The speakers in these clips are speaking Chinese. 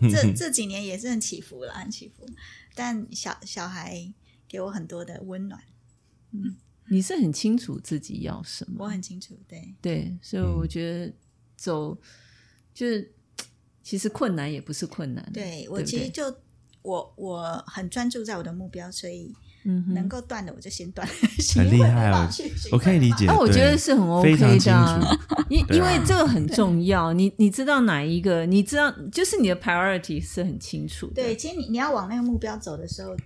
这 这几年也是很起伏了，很起伏。但小小孩给我很多的温暖，嗯。你是很清楚自己要什么，我很清楚。对，对，所以我觉得走就是其实困难也不是困难，对我其实就我我很专注在我的目标，所以嗯哼能够断的我就先断，很厉害我可以理解。那，我觉得是很 OK 非常清的。因因为这个很重要，你你知道哪一个？你知道就是你的 priority 是很清楚的。对，其实你你要往那个目标走的时候，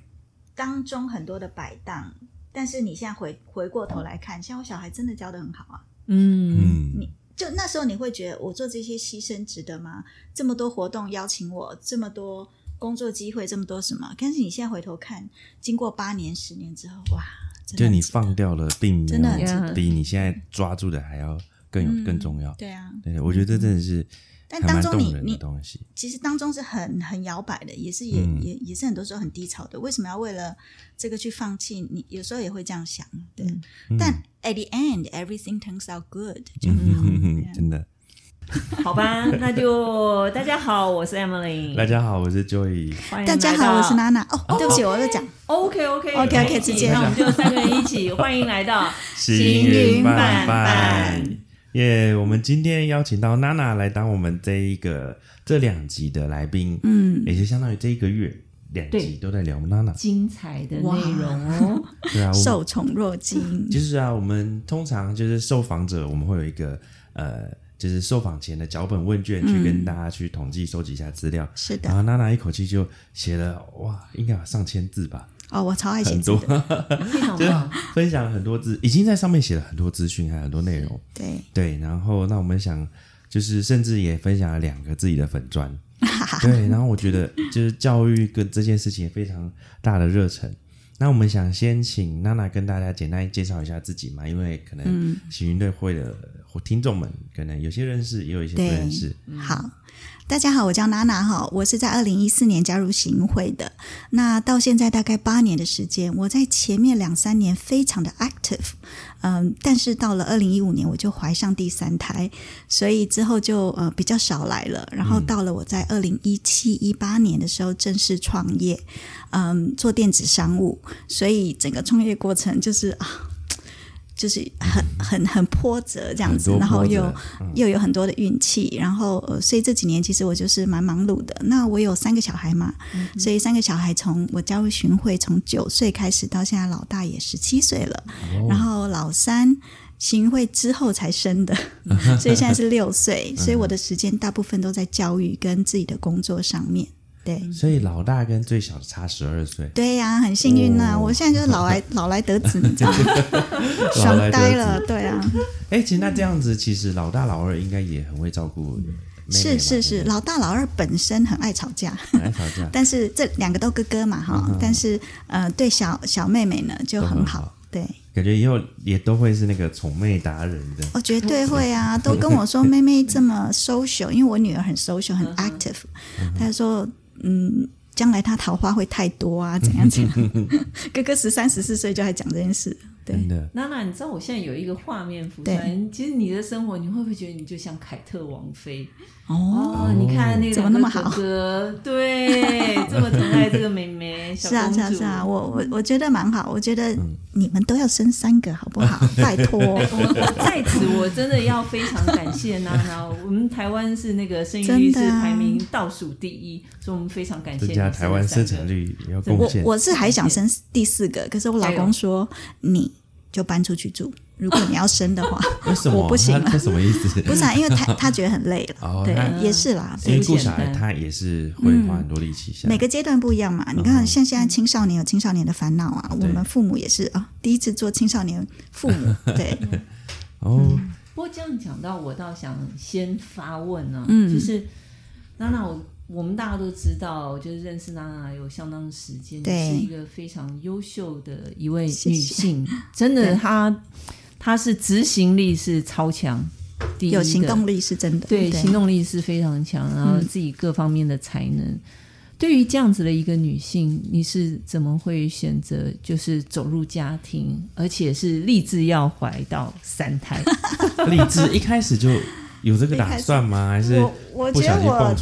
当中很多的摆荡，但是你现在回回过头来看，像我小孩真的教的很好啊，嗯，嗯，你就那时候你会觉得我做这些牺牲值得吗？这么多活动邀请我，这么多工作机会，这么多什么？但是你现在回头看，经过八年、十年之后，哇，真的就你放掉了，并比你现在抓住的还要更有嗯更重要。对啊，对，我觉得这真的是还但当中你你东西。其实当中是很很摇摆的，也是也、嗯也也是很多时候很低潮的。为什么要为了这个去放弃？你有时候也会这样想，对。嗯但 at the end, everything turns out good，就很好。对啊 真的。好吧，那就大家好，我是 Emily，大家好，我是 Joey。欢迎大家好，我是娜娜。哦，对不起，我在讲。OK OK OK，OK，直接那我们就三个人一起，欢迎来到行云伴伴伴伴，耶我们今天邀请到娜娜来当我们这一个这两集的来宾，嗯，也就相当于这一个月两集都在聊娜娜。精彩的哇内容哦。对啊，受宠若惊。就是啊，我们通常就是受访者，我们会有一个呃，就是受访前的脚本问卷，去跟大家去统计收集一下资料。是的然，后娜娜一口气就写了哇，应该有上千字吧，哦，我超爱写字的。非常 就分享了很多字，已经在上面写了很多资讯，还有很多内容。对，对，然后那我们想，就是甚至也分享了两个自己的粉砖。对，然后我觉得就是教育跟这件事情非常大的热忱。那我们想先请娜娜跟大家简单介绍一下自己嘛，因为可能行云队会的听众们可能有些认识，也有一些不认识。好。大家好，我叫娜娜哈，我是在二零一四年加入行会的。那到现在大概八年的时间，我在前面两三年非常的 active，嗯，但是到了二零一五年我就怀上第三胎，所以之后就呃比较少来了。然后到了我在二零一七一八年的时候正式创业，嗯，做电子商务，所以整个创业过程就是啊。就是很很很波折这样子然后又、又有很多的运气，然后呃，所以这几年其实我就是蛮忙碌的。那我有三个小孩嘛，所以三个小孩从我加入巡会从九岁开始到现在，老大也十七岁了，然后老三。行会之后才生的，所以现在是六岁，所以我的时间大部分都在教育跟自己的工作上面。对，所以老大跟最小的差十二岁，对呀、很幸运呐、哦。我现在就是老来 老来得子，你知道吗？爽呆了，对啊。哎，其实那这样子，其实老大老二应该也很会照顾妹妹是是是，老大老二本身很爱吵架，很爱吵架，但是这两个都哥哥嘛哈，但是呃对小小妹妹呢就都很很好，好对，感觉以后也都会是那个宠妹达人的。我绝对会啊，都跟我说妹妹这么 social，因为我女儿很 social 很 active，她就说嗯。将来他桃花会太多啊，怎样怎样？哥哥十三十四岁就还讲这件事，对，娜娜，你知道我现在有一个画面浮出来，其实你的生活，你会不会觉得你就像凯特王妃？哦，哦，你看那个怎么那么好对，这么疼爱这个妹妹，小 是啊公主。是啊是啊，我我我觉得蛮好，我觉得嗯你们都要生三个好不好？拜托，我 我在此我真的要非常感谢娜娜，我们台湾是那个生育率是真的啊排名倒数第一，所以我们非常感谢增你加台湾生生产率也要贡我献。我是还想生第四个，可是我老公说你就搬出去住，如果你要生的话，为什么？我不行了他他什么意思？不是、啊，因为他他觉得很累了，对也是啦，因为对顾小孩，他也是会花很多力气。每个阶段不一样嘛。你看，像现在青少年有青少年的烦恼啊，我们父母也是啊，第一次做青少年父母，对，哦，不过这样讲到，我倒想先发问呢、嗯就是娜娜，我我们大家都知道，就是认识娜娜有相当时间，是一个非常优秀的一位谢谢。女性，真的，她她是执行力是超强，第一的。有行动力是真的，对，行动力是非常强，然后嗯自己各方面的才能。对于这样子的一个女性，你是怎么会选择就是走入家庭，而且是立志要怀到三胎？立志一开始就有这个打算吗？还是我我觉得我？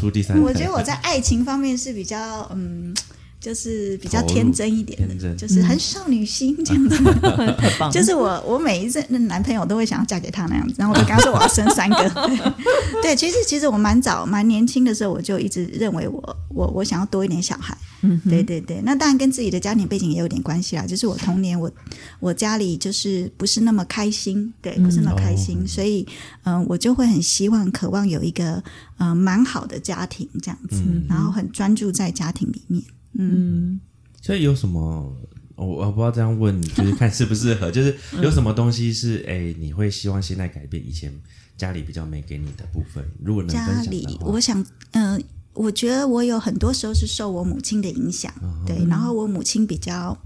我觉得我在爱情方面是比较嗯。就是比较天真一点的，就是很少女心这样子。太棒了，就是我，我每一任男朋友都会想要嫁给他那样子，然后我就跟他说我要生三个。对，其实其实我蛮早蛮年轻的时候，我就一直认为我我我想要多一点小孩。嗯对对对，那当然跟自己的家庭背景也有点关系啦。就是我童年我我家里就是不是那么开心，对，不是那么开心，哦所以嗯、呃我就会很希望渴望有一个嗯、呃蛮好的家庭这样子，嗯然后很专注在家庭里面。嗯所以有什么？我我不知道这样问，就是看适不适合。就是有什么东西是哎、你会希望现在改变以前家里比较没给你的部分？如果能分家里我想，嗯、我觉得我有很多时候是受我母亲的影响，嗯对，然后我母亲比较。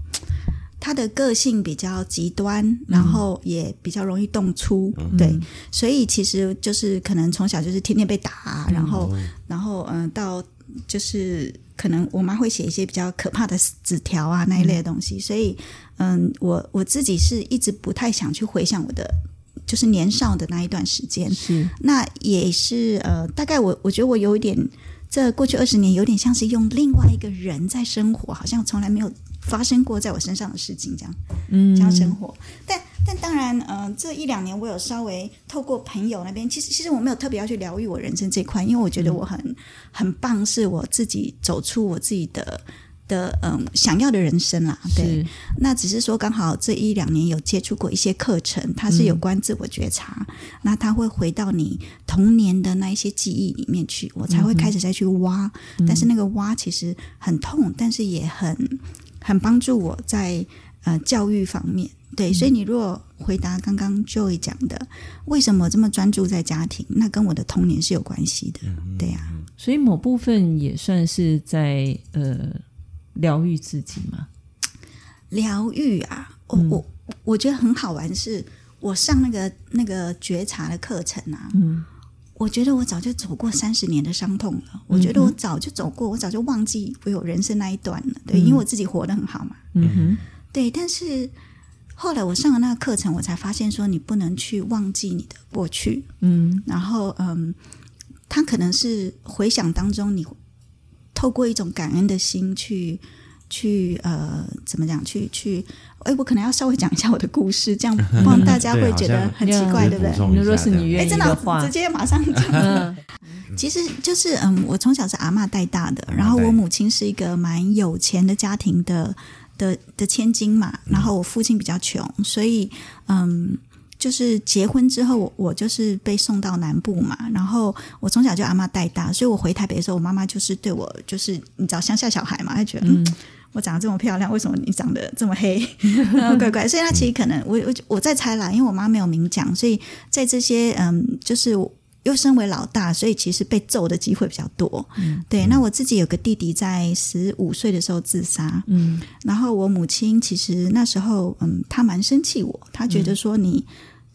她的个性比较极端，然后也比较容易动粗，嗯。对，所以其实就是可能从小就是天天被打啊、然后，哦然后嗯、呃到就是可能我妈会写一些比较可怕的纸条啊那一类的东西，所以嗯，我我自己是一直不太想去回想我的就是年少的那一段时间，是。那也是呃，大概我我觉得我有一点，这过去二十年有点像是用另外一个人在生活，好像从来没有发生过在我身上的事情这样，嗯这样生活。但但当然，呃，这一两年我有稍微透过朋友那边，其实其实我没有特别要去疗愈我人生这块，因为我觉得我很、很棒，是我自己走出我自己的。的嗯，想要的人生啦，对，那只是说刚好这一两年有接触过一些课程，它是有关自我觉察，那它会回到你童年的那一些记忆里面去，我才会开始再去挖。但是那个挖其实很痛，但是也很很帮助我在呃教育方面。对，所以你如果回答刚刚 Joy 讲的，为什么这么专注在家庭，那跟我的童年是有关系的。对呀、所以某部分也算是在呃疗愈自己嘛。疗愈啊，我、我我觉得很好玩是，我上那个那个觉察的课程啊，嗯我觉得我早就走过三十年的伤痛了，我觉得我早就走过，我早就忘记我有人生那一段了，对，因为我自己活得很好嘛，嗯哼。对，但是后来我上了那个课程，我才发现说，你不能去忘记你的过去，嗯。然后嗯，他可能是回想当中，你透过一种感恩的心去去呃，怎么讲？去去，哎，我可能要稍微讲一下我的故事，这样不然大家会觉得很奇怪，对不对补？充一下如果是你哎，愿意真的的话直，接马上讲。嗯 其实就是嗯，我从小是阿妈带大的，然后我母亲是一个蛮有钱的家庭的的的千金嘛，然后我父亲比较穷，所以嗯。就是结婚之后，我我就是被送到南部嘛，然后我从小就阿妈带大，所以我回台北的时候，我妈妈就是对我就是你知道乡下小孩嘛，她觉得嗯我长得这么漂亮，为什么你长得这么黑？然后怪怪，所以她其实可能我我我在猜啦，因为我妈没有明讲，所以在这些嗯，就是又身为老大，所以其实被揍的机会比较多。嗯对，那我自己有个弟弟在十五岁的时候自杀，嗯然后我母亲其实那时候嗯，她蛮生气我，她觉得说你。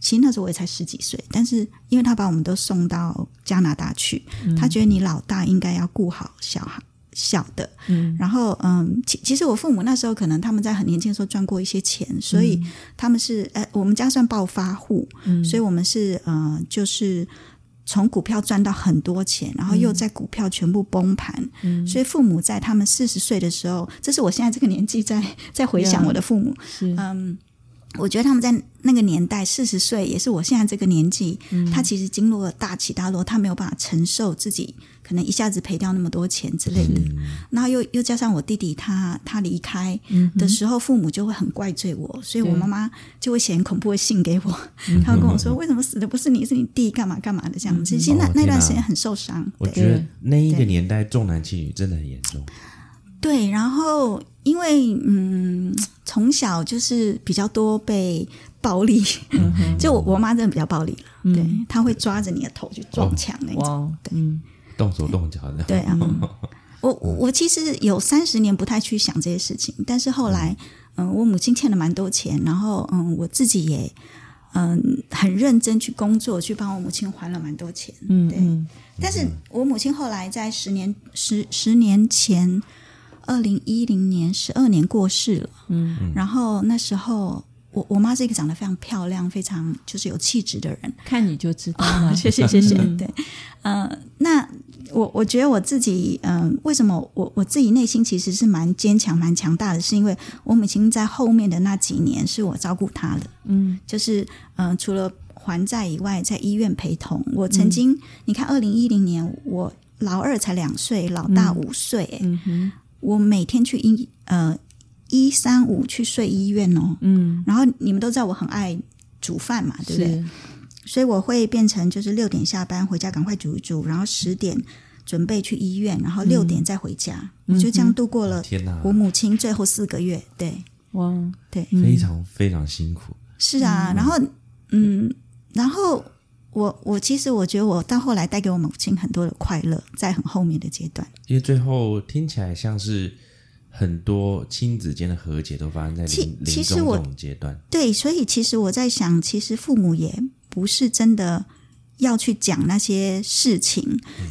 其实那时候我也才十几岁，但是因为他把我们都送到加拿大去，他觉得你老大应该要顾好小孩小的，嗯。然后嗯，其其实我父母那时候可能他们在很年轻的时候赚过一些钱，所以他们是呃，我们家算暴发户，嗯。所以我们是呃，就是从股票赚到很多钱，然后又在股票全部崩盘，嗯。所以父母在他们四十岁的时候，这是我现在这个年纪在在回想我的父母，是。嗯。我觉得他们在那个年代，四十岁也是我现在这个年纪，他其实经过了大起大落，他没有办法承受自己可能一下子赔掉那么多钱之类的。然后又又加上我弟弟他他离开的时候，父母就会很怪罪我，所以我妈妈就会写很恐怖的信给我，他会跟我说为什么死的不是你，是你弟，干嘛？干嘛的？这样子。其实那哦那段时间很受伤，我觉得那一个年代重男轻女真的很严重。对。然后因为嗯，从小就是比较多被暴力，就我我妈真的比较暴力了，对，她会抓着你的头去撞墙那种。哇，嗯动手动脚的，对啊，我我我其实有三十年不太去想这些事情，但是后来，嗯，我母亲欠了蛮多钱，然后嗯，我自己也嗯很认真去工作，去帮我母亲还了蛮多钱。对嗯嗯但是我母亲后来在十年十十年前，二零一零年十二年过世了。嗯然后那时候我我妈是一个长得非常漂亮、非常就是有气质的人。看你就知道了。谢谢谢谢。嗯对，呃，那我我觉得我自己，嗯、为什么我我自己内心其实是蛮坚强、蛮强大的，是因为我母亲在后面的那几年是我照顾她的，嗯就是嗯、呃除了还债以外，在医院陪同。我曾经，你看，二零一零年我老二才两岁，老大五岁、欸嗯哼我每天去医呃一三五去睡医院哦，嗯，然后你们都知道我很爱煮饭嘛，对不对？所以我会变成就是六点下班回家赶快煮一煮，然后十点准备去医院，然后六点再回家，我就这样度过了我母亲最后四个月。对。哇，对，非常非常辛苦。是啊，然后嗯，然后我我其实我觉得我到后来带给我母亲很多的快乐，在很后面的阶段。因为最后听起来像是很多亲子间的和解都发生在其临临终其实我这种阶段。对，所以其实我在想，其实父母也不是真的要去讲那些事情，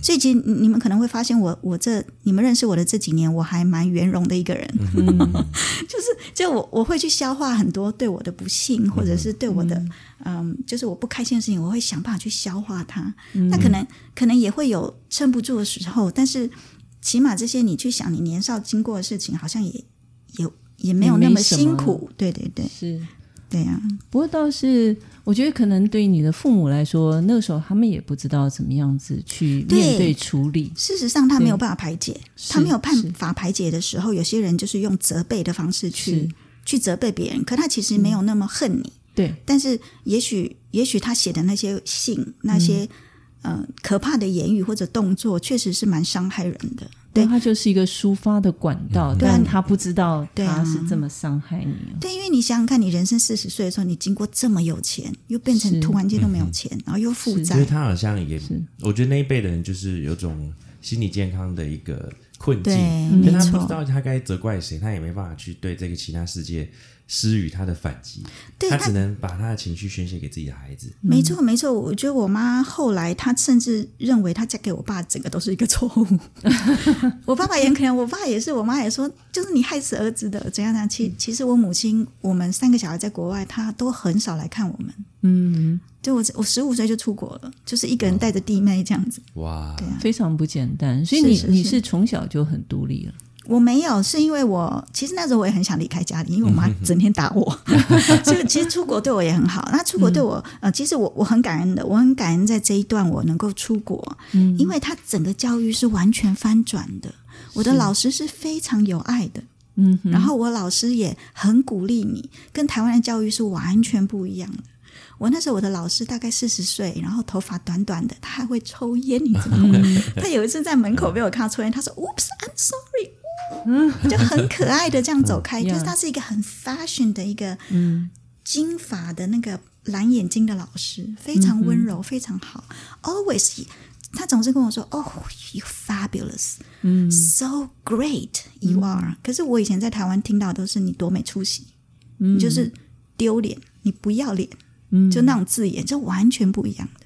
所以其实你你们可能会发现我，我这你们认识我的这几年，我还蛮圆融的一个人，就是就我我会去消化很多对我的不幸，或者是对我的嗯。就是我不开心的事情，我会想办法去消化它。那可能可能也会有撑不住的时候，但是起码这些你去想，你年少经过的事情，好像也也也没有那么。辛苦。对对对。是。对呀、不过倒是，我觉得可能对于你的父母来说，那个时候他们也不知道怎么样子去面对处理。事实上，他没有办法排解，他没有办法排解的时候，有些人就是用责备的方式去去责备别人，可他其实没有那么恨你，对，但是也许也许他写的那些信、那些、呃可怕的言语或者动作，确实是蛮伤害人的。对。它就是一个抒发的管道，但他不知道他是这么伤害你。哦。对，因为你想想看，你人生四十岁的时候，你经过这么有钱，又变成突然间都没有钱，然后又负是。债因为，他好像也是，我觉得那一辈的人就是有种心理健康的一个困境，对，因为他不知，道他该责怪谁，他也没办法去对这个其他世界施予他的反击，对他他只能把他的情绪宣泄给自己的孩子。没错，没错。我觉得我妈后来，她甚至认为她嫁给我爸，整个都是一个错误。我爸爸也很可能，我爸也是，我妈也说，就是你害死儿子的，怎样怎样。其其实我母亲，我们三个小孩在国外，她都很少来看我们。嗯，就我我十五岁就出国了，就是一个人带着弟妹这样子。哇，对啊，非常不简单。所以你是是是你是从小就很独立了，我没有，是因为我其实那时候我也很想离开家里，因为我妈整天打我，所以其实出国对我也很好。那出国对我，呃，其实我我很感恩的，我很感恩在这一段我能够出国，嗯因为他整个教育是完全翻转的。我的老师是非常有爱的，嗯哼，然后我老师也很鼓励你，跟台湾的教育是完全不一样的。我那时候我的老师大概四十岁，然后头发短短的，他还会抽烟，你知道吗？他有一次在门口被我看到抽烟，他说：“Oops, I'm sorry。”就很可爱的这样走开，嗯就是他是一个很 fashion 的一个嗯。金发的那个蓝眼睛的老师，非常温柔，非常好。Always，他总是跟我说：“Oh, you fabulous, 嗯。So great you are。”可是我以前在台湾听到都是你多没出息，嗯，你就是丢脸，你不要脸，嗯。就那种字眼，就完全不一样的。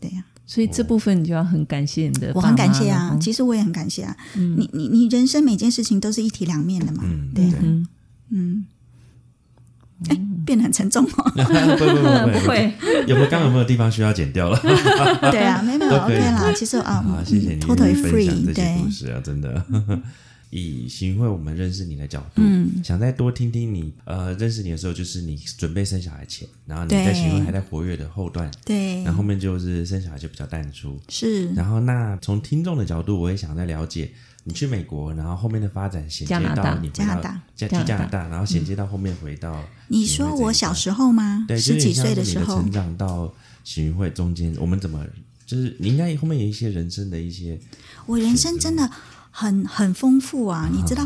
对呀、所以这部分你就要很感谢你的我很感谢啊，哦其实我也很感谢啊。你你你人生每件事情都是一体两面的嘛，嗯，对啊嗯，嗯，哎，变得很沉重哦。不不不 不会，有没有刚刚有没有地方需要剪掉了？对啊，没有 OK 啦。其实啊好，，谢谢你，totally 分享 free，这些对故，事啊，真的。以行会我们认识你的角度，嗯。想再多听听你呃认识你的时候，就是你准备生小孩前，然后你对。在行会还在活跃的后段，对。然，后后面就是生小孩就比较淡出。是。然后那从听众的角度，我也想再了解你去美国，然后后面的发展衔接到你加拿大。加去加拿大，然后衔接到后面回到你说我小时候吗？对，十几岁的时候。成，长到行会中间，我们怎么就是你应该后面有一些人生的一些我人生真的很很丰富啊！你知道，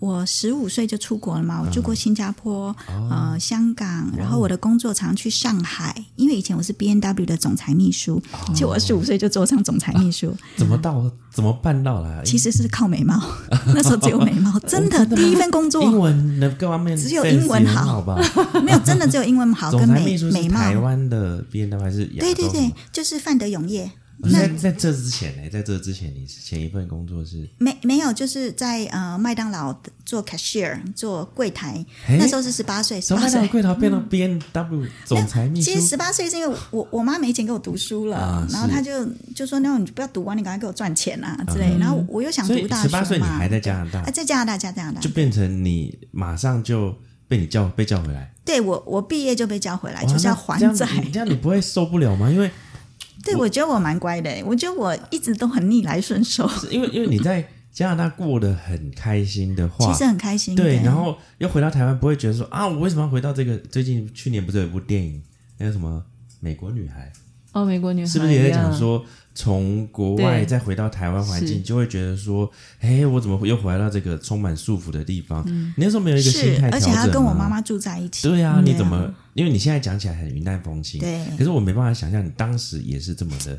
我十五岁就出国了嘛，我住过新加坡、呃香港，然后我的工作常去上海，因为以前我是 B N W 的总裁秘书，就我十五岁就做上总裁秘书，怎么到怎么办到了？其实是靠美貌，那时候只有美貌，真的第一份工作。英文的各方面只有英文好。好吧？没有，真的只有英文好总跟美美貌。台湾的 B N W 还是对对对，就是范德永业，在在这之前呢，在这之前，你前一份工作是没没有，就是在呃麦当劳做 cashier 做柜台，哎那时候是十八岁，十八从麦当劳岁。柜台变到 B N W 总裁秘书其实，十八岁是因为我我妈没钱给我读书了，啊然后她就就说：“那你就不要读完，你赶快给我赚钱啊之类。然后我又想读大学十八岁你嘛，还在加拿大啊，，在加拿大，加拿大就。变成你马上就被你叫被叫回来，对我我毕业就被叫回来，就是要还债。你这样你不会受不了吗？因为对，我觉得我蛮乖的，我觉得我一直都很逆来顺受，是因为因为你在加拿大过得很开心的话，其实很开心。对，然后又回到台湾，不会觉得说啊，我为什么要回到这个？最近去年不是有一部电影，那个什么美国女孩，哦，美国女孩是不是也在讲说，从国外再回到台湾环境，就会觉得说，哎，我怎么又回到这个充满束缚的地方？你那时候没有一个心态，调整而且还要跟我妈妈住在一起。对啊，嗯你怎么？因为你现在讲起来很云淡风轻，对可是我没办法想象你当时也是这么的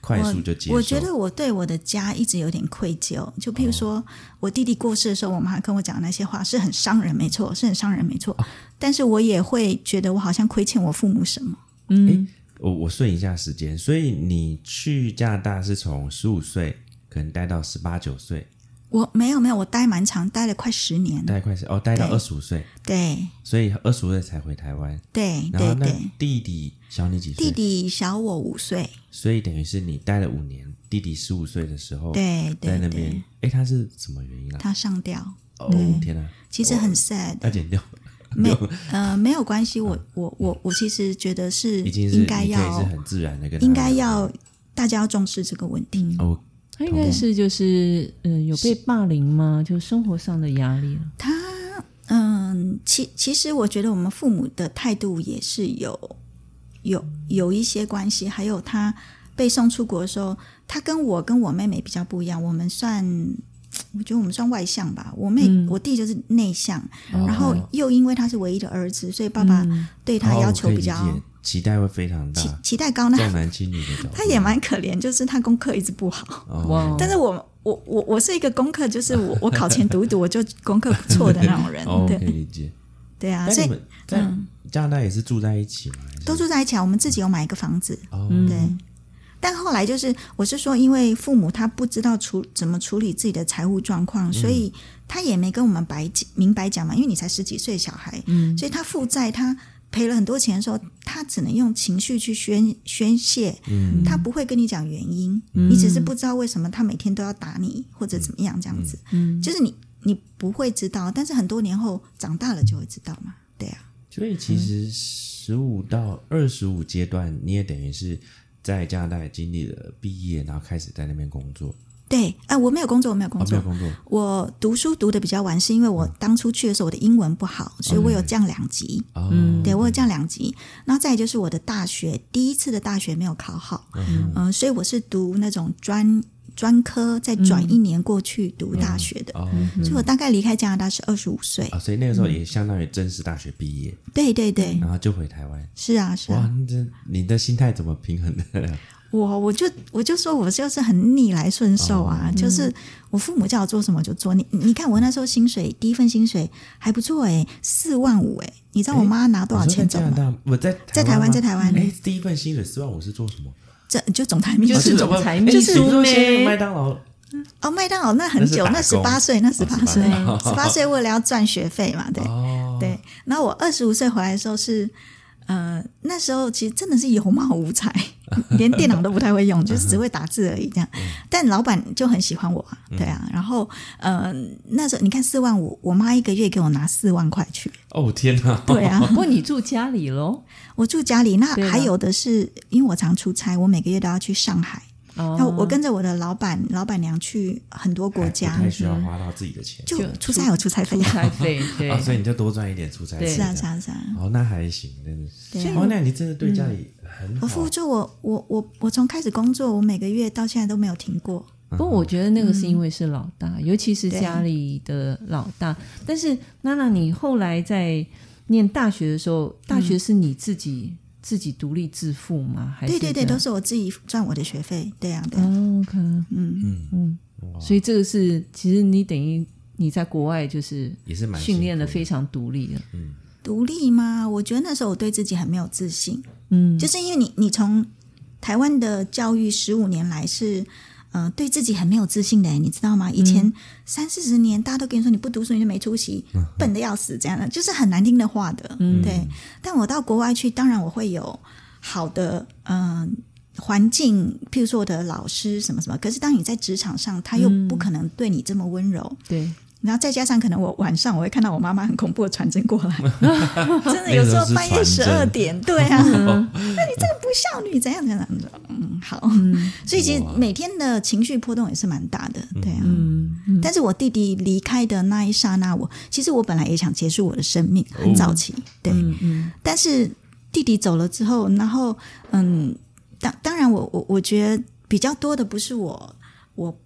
快速就接受。我觉得我对我的家一直有点愧疚，就譬如说、我弟弟过世的时候，我妈跟我讲那些话是很伤人，没错，是很伤人，没错。但是我也会觉得我好像亏欠我父母什么。嗯，我我顺一下时间，所以你去加拿大是从十五岁可能待到十八九岁，我没有没有，我待蛮长，待了快十年。待快十哦，待到二十五岁，对所以二十五岁才回台湾。对然后那对对，弟弟小你几岁？弟弟小我五岁。所以等于是你待了五年，弟弟十五岁的时候，对对在那边对，，哎，他是什么原因啊？他上吊，哦，天哪，其实很 sad。要剪掉，没呃没有关系，我我我我其实觉得是应该要是很自然的跟应该要大家要重视这个问题。哦，他应该是就是嗯、有被霸凌吗？就生活上的压力了。他嗯，其其实我觉得我们父母的态度也是有有有一些关系，还有他被送出国的时候，他跟我跟我妹妹比较不一样，我们算。我觉得我们算外向吧，我妹、嗯我弟就是内向，哦然后又因为他是唯一的儿子，所以爸爸嗯对他要求比较期待会非常大期，期待高。那重男轻女的，他也蛮可怜，就是他功课一直不好。哦，但是我我我我是一个功课，就是我我考前读一读，我就功课不错的那种人。哦，可以理解。对啊，所以那你们在加拿大也是住在一起吗？都住在一起啊。我们自己有买一个房子，哦，嗯对。但后来就是，我是说，因为父母他不知道处怎么处理自己的财务状况，所以他也没跟我们白讲明白讲嘛。因为你才十几岁小孩，嗯。所以他负债，他赔了很多钱的时候，他只能用情绪去宣宣泄，嗯。他不会跟你讲原因，你只是不知道为什么他每天都要打你或者怎么样这样子，嗯。就是你你不会知道，但是很多年后长大了就会知道嘛，对啊，所以其实十五到二十五阶段，你也等于是在加拿大也经历了毕业，然后开始在那边工作。对，啊、我没有工作，我没有工哦，没作有，工作，我读书读的比较晚，是因为我当初去的时候我的英文不好，所以我有降两级。哦，嗯对我有降两级，然后再就是我的大学第一次的大学没有考好，嗯、所以我是读那种专专科，再转一年过去读大学的，哦，所以我大概离开加拿大是二十五岁。啊，所以那个时候也相当于正式大学毕业，对对对，然后就回台湾。是啊是哇啊，，你这你的心态怎么平衡的？我我就我就说我就是很逆来顺受哦啊，就是我父母叫我做什么就做。你你看我那时候薪水第一份薪水还不错哎，四万五哎，你知道我妈拿多少钱走吗？我在在台湾在台湾哎，第一份薪水四万五是做什么？这就总裁秘书就是总裁秘就是书说现在咩麦当劳。哦，麦当劳那很久，那十八岁，那十八岁，哦十八岁为了要赚学费嘛，对、哦，对。然后我二十五岁回来的时候是，呃，那时候其实真的是有貌无才，连电脑都不太会用，就是只会打字而已这样。但老板就很喜欢我啊，对啊。然后呃，那时候你看四万五，我妈一个月给我拿四万块去，哦天哪！对啊。不过你住家里喽，我住家里，那还有的是，因为我常出差，我每个月都要去上海。哦我跟着我的老板、老板娘去很多国家不，太需要花到自己的钱就就出差有出差费出。差费，对 啊，所以你就多赚一点出差费。是啊，是啊，是啊。哦，那还行，真的是。哦，那你真的对家里很好我付。出我我我我从开始工作，我每个月到现在都没有停过。不过我觉得那个是因为是老大，尤其是家里的老大。但是娜娜，你后来在念大学的时候，大学是你自己、自己独立自付吗？还是对对对，都是我自己赚我的学费。对啊，对啊，哦，OK，嗯，嗯，嗯，所以这个是其实你等于你在国外就是也是蛮训练的非常独立的，独立吗？我觉得那时候我对自己很没有自信，嗯，就是因为你你从台湾的教育十五年来是。呃，对自己很没有自信的，你知道吗？以前三四十年，大家都跟你说你不读书你就没出息，笨的要死，这样的就是很难听的话的。对，但我到国外去，当然我会有好的嗯环境，譬如说我的老师什么什么。可是当你在职场上，他又不可能对你这么温柔。对。然后再加上可能我晚上我会看到我妈妈很恐怖的传真过来，真的有时候半夜十二点，对啊，那你这个不孝女怎样怎样的？嗯，好，所以其实每天的情绪波动也是蛮大的，对啊。但是我弟弟离开的那一刹那，我其实我本来也想结束我的生命，很早期，对，但是弟弟走了之后，然后嗯，当当然我我我觉得比较多的不是我我。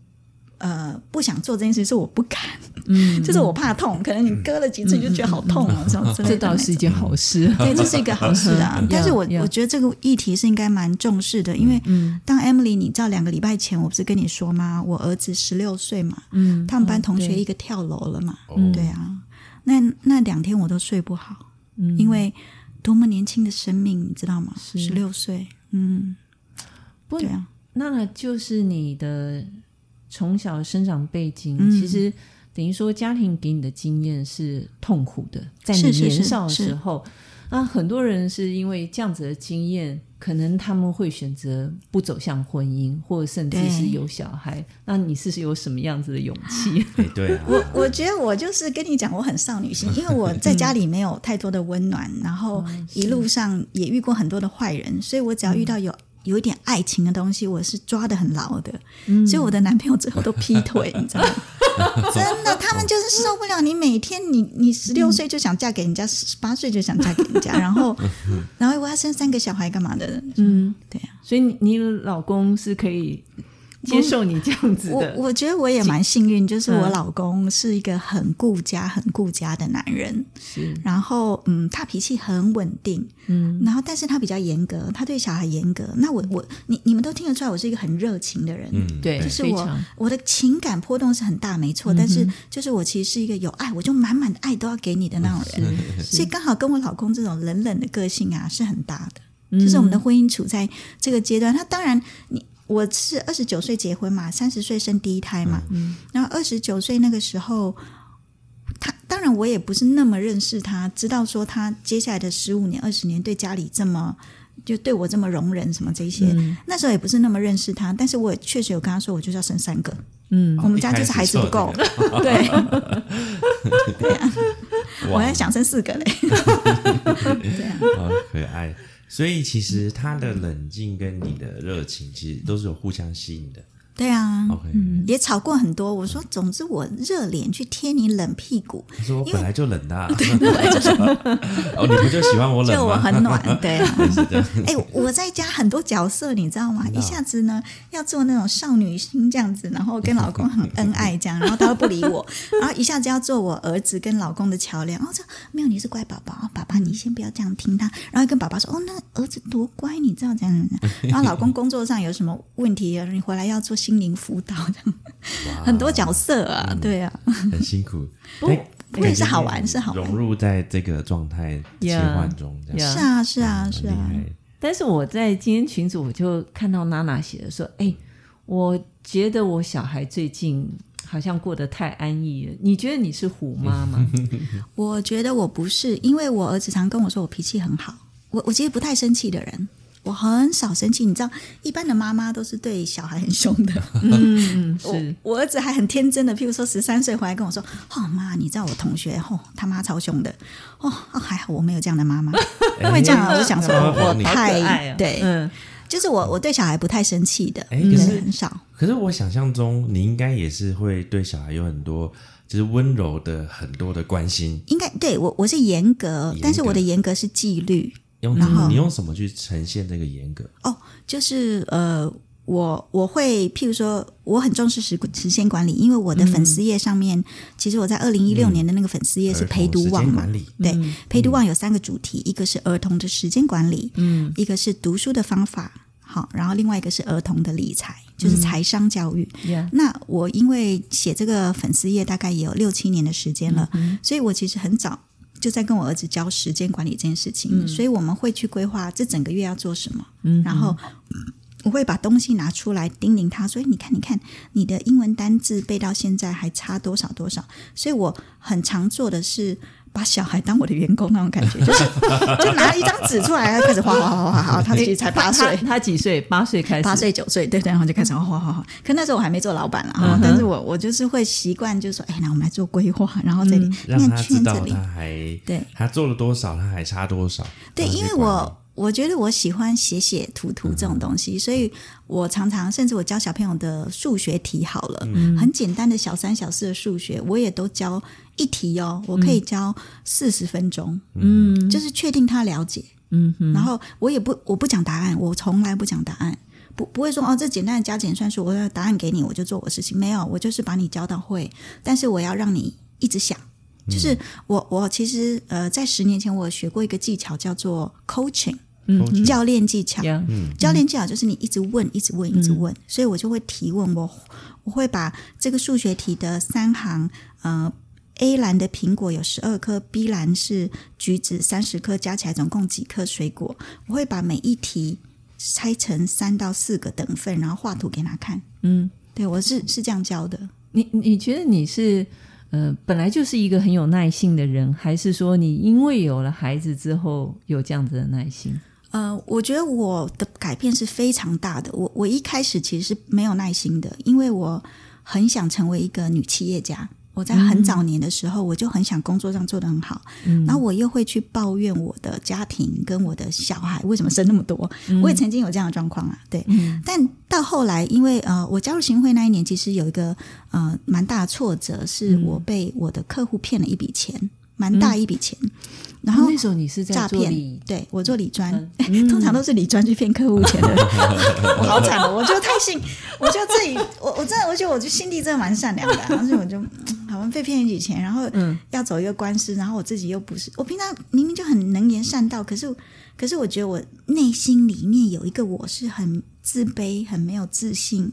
呃，不想做这件事是我不敢，嗯，就是我怕痛，可能你割了几次你就觉得好痛哦，什么之类的。这倒是一件好事，对，这是一个好事啊。但是我我觉得这个议题是应该蛮重视的，因为当 Emily，你知道两个礼拜前我不是跟你说吗？我儿子十六岁嘛，嗯，他们班同学一个跳楼了嘛，对啊，那那两天我都睡不好，嗯，因为多么年轻的生命，你知道吗？十六岁，嗯，对啊，那就是你的。从小生长背景，其实等于说家庭给你的经验是痛苦的，在你年少的时候，那很多人是因为这样子的经验，可能他们会选择不走向婚姻，或甚至是有小孩。那你是有什么样子的勇气？对，我我觉得我就是跟你讲，我很少女心，因为我在家里没有太多的温暖，然后一路上也遇过很多的坏人，所以我只要遇到有。有一点爱情的东西，我是抓的很牢的，所以我的男朋友最后都劈腿，你知道吗？真的，他们就是受不了你每天，你你十六岁就想嫁给人家，十八岁就想嫁给人家，然后然后我要生三个小孩干嘛的？嗯，对啊，所以你老公是可以。接受你这样子的，我我觉得我也蛮幸运，就是我老公是一个很顾家、很顾家的男人。是，然后嗯，他脾气很稳定，嗯，然后但是他比较严格，他对小孩严格。那我我你你们都听得出来，我是一个很热情的人，嗯，对，就是我我的情感波动是很大，没错。但是就是我其实是一个有爱，我就满满的爱都要给你的那种人，所以刚好跟我老公这种冷冷的个性啊是很搭的。就是我们的婚姻处在这个阶段，他当然你。我是二十九岁结婚嘛，三十岁生第一胎嘛，然后二十九岁那个时候，他当然我也不是那么认识他，知道说他接下来的十五年、二十年对家里这么就对我这么容忍什么这些，那时候也不是那么认识他，但是我确实有跟他说，我就是要生三个，嗯，我们家就是孩子不够，对，对啊，我还想生四个嘞，这样，好可爱。所以其实他的冷静跟你的热情，其实都是有互相吸引的。对啊也吵过很多。我说，总之我热脸去贴你冷屁股。他说我本来就冷的，对，本来就是。哦，你不就喜欢我冷吗？就我很暖，对啊。哎，我在家很多角色，你知道吗？一下子呢要做那种少女心这样子，然后跟老公很恩爱这样，然后他又不理我，然后一下子要做我儿子跟老公的桥梁。哦，这没有，你是乖宝宝，爸爸你先不要这样听他，然后跟爸爸说，哦，那儿子多乖，你知道这样。然后老公工作上有什么问题，你回来要做。心灵辅导的很多角色啊，对啊，很辛苦，不不也是好玩，是好玩融入在这个状态切换中，是啊，是啊，是啊。但是我在今天群组我就看到娜娜写的说：“哎，我觉得我小孩最近好像过得太安逸了。你觉得你是虎妈吗？我觉得我不是，因为我儿子常跟我说我脾气很好，我我其实不太生气的人。”我很少生气，你知道，一般的妈妈都是对小孩很凶的。嗯，是我儿子还很天真的，譬如说十三岁回来跟我说：“哦妈，你知道我同学哦他妈超凶的。”哦，还好我没有这样的妈妈，因为这样我就想说我太对，嗯，就是我我对小孩不太生气的，可是很少。可是我想象中你应该也是会对小孩有很多就是温柔的很多的关心。应该对我我是严格，但是我的严格是纪律。用你用什么去呈现这个严格？哦，就是呃，我我会譬如说，我很重视时时间管理，因为我的粉丝页上面，其实我在二零一六年的那个粉丝页是陪读网嘛，对，陪读网有三个主题，一个是儿童的时间管理，嗯，一个是读书的方法，好，然后另外一个是儿童的理财，就是财商教育。那我因为写这个粉丝页大概也有六七年的时间了，所以我其实很早。就在跟我儿子教时间管理这件事情，所以我们会去规划这整个月要做什么，然后我会把东西拿出来叮咛他，所以你看，你看，你的英文单字背到现在还差多少多少。所以我很常做的是把小孩当我的员工那种感觉，就是 就拿一张纸出来，开始画画画画画。他其实才八岁，他几岁？八岁开始，八岁九岁，对对，然后就开始画画画画。可那时候我还没做老板了，但是我我就是会习惯，就是说，哎，那我们来做规划，然后这里让他知道他还对他做了多少，他还差多少。对，因为我。我觉得我喜欢写写涂涂这种东西，所以我常常甚至我教小朋友的数学题好了，很简单的小三小四的数学，我也都教一题哦，我可以教四十分钟，嗯，就是确定他了解，嗯，然后我也不我不讲答案，我从来不讲答案，不不会说哦这简单的加减算术，我要答案给你我就做我事情，没有，我就是把你教到会，但是我要让你一直想，就是我我其实呃在十年前我学过一个技巧叫做 coaching。嗯。教练技巧，教练技巧就是你一直问，一直问，一直问，所以我就会提问。我我会把这个数学题的三行，呃，A 栏的苹果有十二颗，B 栏是橘子三十颗，加起来总共几颗水果？我会把每一题拆成三到四个等份，然后画图给他看。嗯，对我是是这样教的。你你觉得你是呃本来就是一个很有耐性的人，还是说你因为有了孩子之后有这样子的耐心？呃，我觉得我的改变是非常大的。我我一开始其实是没有耐心的，因为我很想成为一个女企业家。我在很早年的时候，我就很想工作上做得很好，然后我又会去抱怨我的家庭跟我的小孩为什么生那么多。我也曾经有这样的状况啊，对。但到后来，因为呃，我加入行会那一年，其实有一个呃蛮大的挫折，是我被我的客户骗了一笔钱。蛮大一笔钱，然后那时候你是在诈骗，对我做理专，通常都是理专去骗客户钱的，我好惨哦！我就太信，我就自己，我我真的，我觉得我就心地真的蛮善良的，然后我就好像被骗一笔钱，然后要走一个官司，然后我自己又不是，我平常明明就很能言善道，可是可是我觉得我内心里面有一个我是很自卑、很没有自信。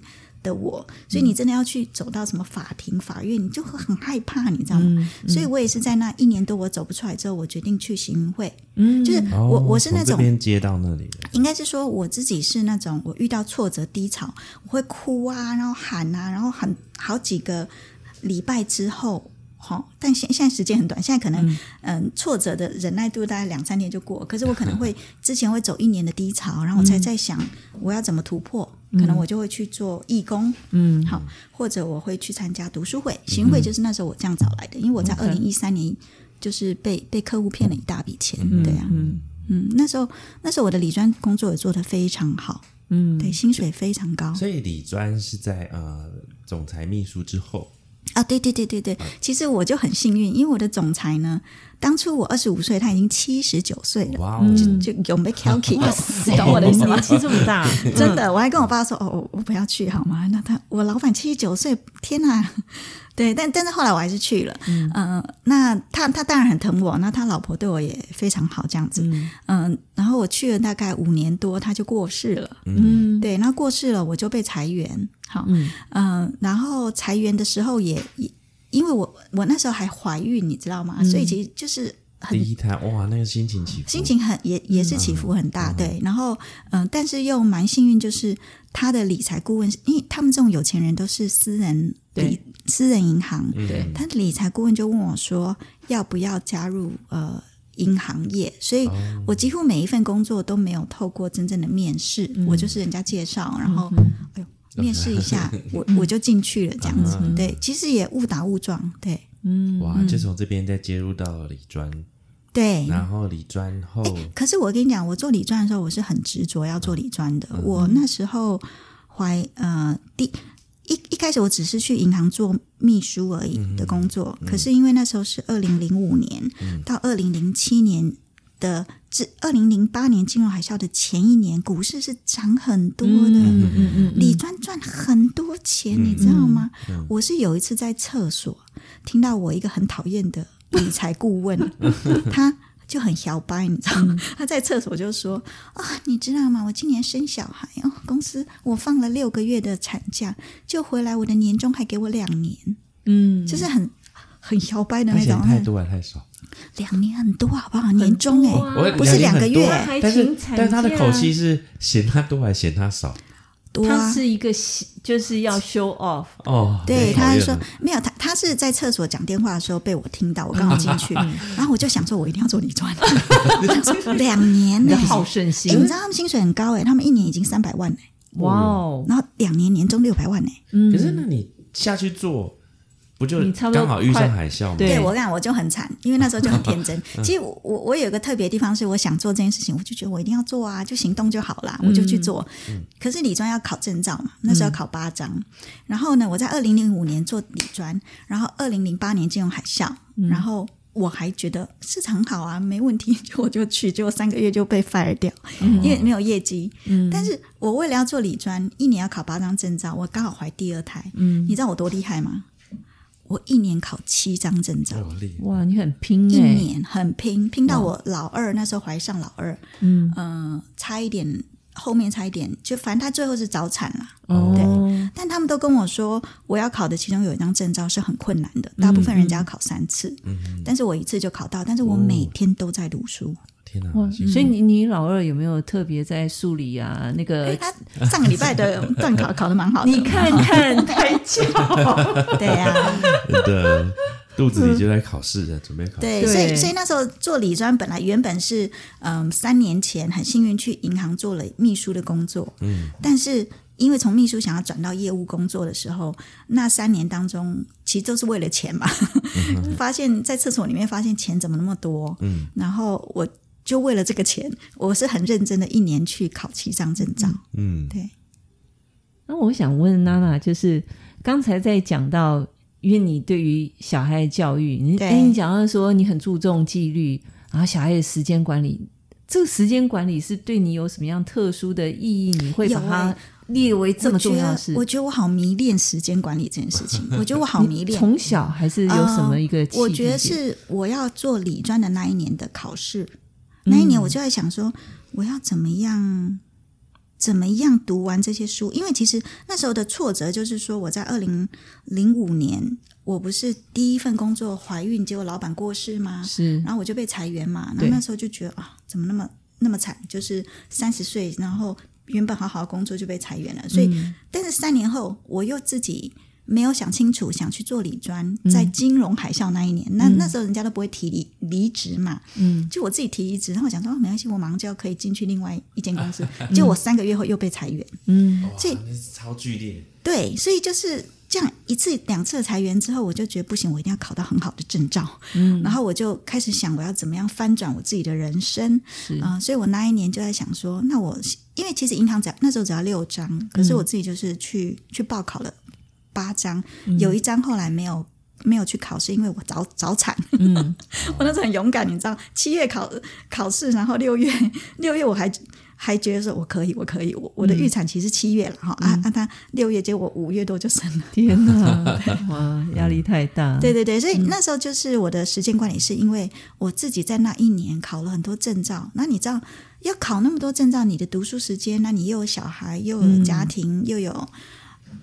的我，所以你真的要去走到什么法庭、法院，你就会很害怕，你知道吗？所以我也是在那一年多我走不出来之后，我决定去行会。嗯，就是我我是那种边接到那里，应该是说我自己是那种我遇到挫折低潮，我会哭啊，然后喊啊，然后很好几个礼拜之后。好，但现现在时间很短，现在可能嗯挫折的忍耐度大概两三天就过。可是我可能 会之前会走一年的低潮，然后我才在想我要怎么突破，可能我就会去做义工，嗯，好，或者我会去参加读书会、行会，就是那时候我这样找来的。因为我在二零一三年就是被被客户骗了一大笔钱，对啊，嗯嗯，那时候那时候我的理专工作也做得非常好，嗯，对，薪水非常高。所以理专是在呃总裁秘书之后。啊，对对对对对，其实我就很幸运，因为我的总裁呢，当初我二十五岁，他已经七十九岁了，哇就就有没 calky，懂我的意思吗？年纪这么大，真的，我还跟我爸说，哦，我不要去好吗？那他我老板七十九岁，天哪！对，但但是后来我还是去了，嗯，那他他当然很疼我，那他老婆对我也非常好，这样子，嗯，然后我去了大概五年多，他就过世了，嗯，对，那过世了，我就被裁员，好，嗯，然后裁员的时候也也，因为我我那时候还怀孕，你知道吗？所以其实就是第一胎，哇，那个心情起伏，心情很也也是起伏很大，对，然后嗯，但是又蛮幸运，就是他的理财顾问，因为他们这种有钱人都是私人理。私人银行，他的理财顾问就问我说：“要不要加入呃银行业？”所以，我几乎每一份工作都没有透过真正的面试，我就是人家介绍，然后哎呦面试一下，我我就进去了，这样子。对，其实也误打误撞，对，嗯，哇，就从这边再接入到了理专，对，然后理专后，可是我跟你讲，我做理专的时候，我是很执着要做理专的。我那时候怀呃第。一一开始我只是去银行做秘书而已的工作，可是因为那时候是二零零五年到二零零七年的至二零零八年金融海啸的前一年，股市是涨很多的，嗯李专赚很多钱，你知道吗？我是有一次在厕所听到我一个很讨厌的理财顾问，他。就很摇摆，你知道吗？他在厕所就说：“啊，你知道吗？我今年生小孩哦，公司我放了六个月的产假，就回来我的年终还给我两年，嗯，就是很很摇摆的那种。太多还太少？两年很多好不好？年终哎，不是两个月，但是但是他的口气是嫌他多还是嫌他少？多啊。他是一个就是要 show off 哦，对，他还说没有他，他是在厕所讲电话的时候被我听到，我刚好进去，然后我就想说，我一定要做你专，两年呢，好胜心。你知道他们薪水很高哎，他们一年已经三百万哎，哇哦，然后两年年终六百万哎，嗯，可是那你下去做。不就你差不多刚好遇上海啸吗？对我讲我就很惨，因为那时候就很天真。其实我我有一个特别地方是，我想做这件事情，我就觉得我一定要做啊，就行动就好啦，我就去做。可是理专要考证照嘛，那时候要考八张。然后呢，我在二零零五年做理专，然后二零零八年金融海啸，然后我还觉得市场好啊，没问题，就我就去，结果三个月就被 fire 掉，因为没有业绩。但是我为了要做理专，一年要考八张证照，我刚好怀第二胎。你知道我多厉害吗？我一年考七张证照，哇，你很拼一年很拼，拼到我老二那时候怀上老二，嗯。嗯，差一点，后面差一点，就反正他最后是早产了，哦，对。但他们都跟我说，我要考的其中有一张证照是很困难的，大部分人家要考三次，嗯，但是我一次就考到，但是我每天都在读书。天哪！所以你你老二有没有特别在数理啊？那个他上个礼拜的 段考考的蛮好的，你看看 胎教，对呀，对肚子里就在考试的，准备考。对，所以所以那时候做理专，本来原本是嗯，三年前很幸运去银行做了秘书的工作，嗯，但是因为从秘书想要转到业务工作的时候，那三年当中其实都是为了钱嘛，发现在厕所里面发现钱怎么那么多，嗯，然后我。就为了这个钱，我是很认真的，一年去考七张证照。嗯，对。那我想问娜娜，就是刚才在讲到，因为你对于小孩的教育，你哎，你讲到说你很注重纪律，然后小孩的时间管理，这个时间管理是对你有什么样特殊的意义？你会把它列为这么重要的事？我觉得我好迷恋时间管理这件事情。我觉得我好迷恋，从小还是有什么一个？我觉得是我要做理专的那一年的考试。那一年我就在想说，我要怎么样，怎么样读完这些书？因为其实那时候的挫折就是说，我在二零零五年，我不是第一份工作怀孕，结果老板过世吗？是，然后我就被裁员嘛。然后那时候就觉得啊，怎么那么那么惨？就是三十岁，然后原本好好的工作就被裁员了。所以，但是三年后，我又自己。没有想清楚，想去做理专，在金融海啸那一年，那那时候人家都不会提离离职嘛，嗯，就我自己提离职，然后我想说没关系，我马上就要可以进去另外一间公司，结果我三个月后又被裁员，嗯，所以超剧烈，对，所以就是这样一次两次裁员之后，我就觉得不行，我一定要考到很好的证照，嗯，然后我就开始想我要怎么样翻转我自己的人生，啊，所以我那一年就在想说，那我因为其实银行只要那时候只要六张，可是我自己就是去去报考了。八张，有一张后来没有没有去考试，因为我早早产。嗯，我那时候很勇敢，你知道，七月考考试，然后六月 六月我还还觉得说我可以，我可以，我我的预产期是七月了哈啊啊！他六月结果五月多就生了，天哪，哇，压力太大。对对对，所以那时候就是我的时间管理，是因为我自己在那一年考了很多证照。那你知道要考那么多证照，你的读书时间，那你又有小孩，又有家庭，又有。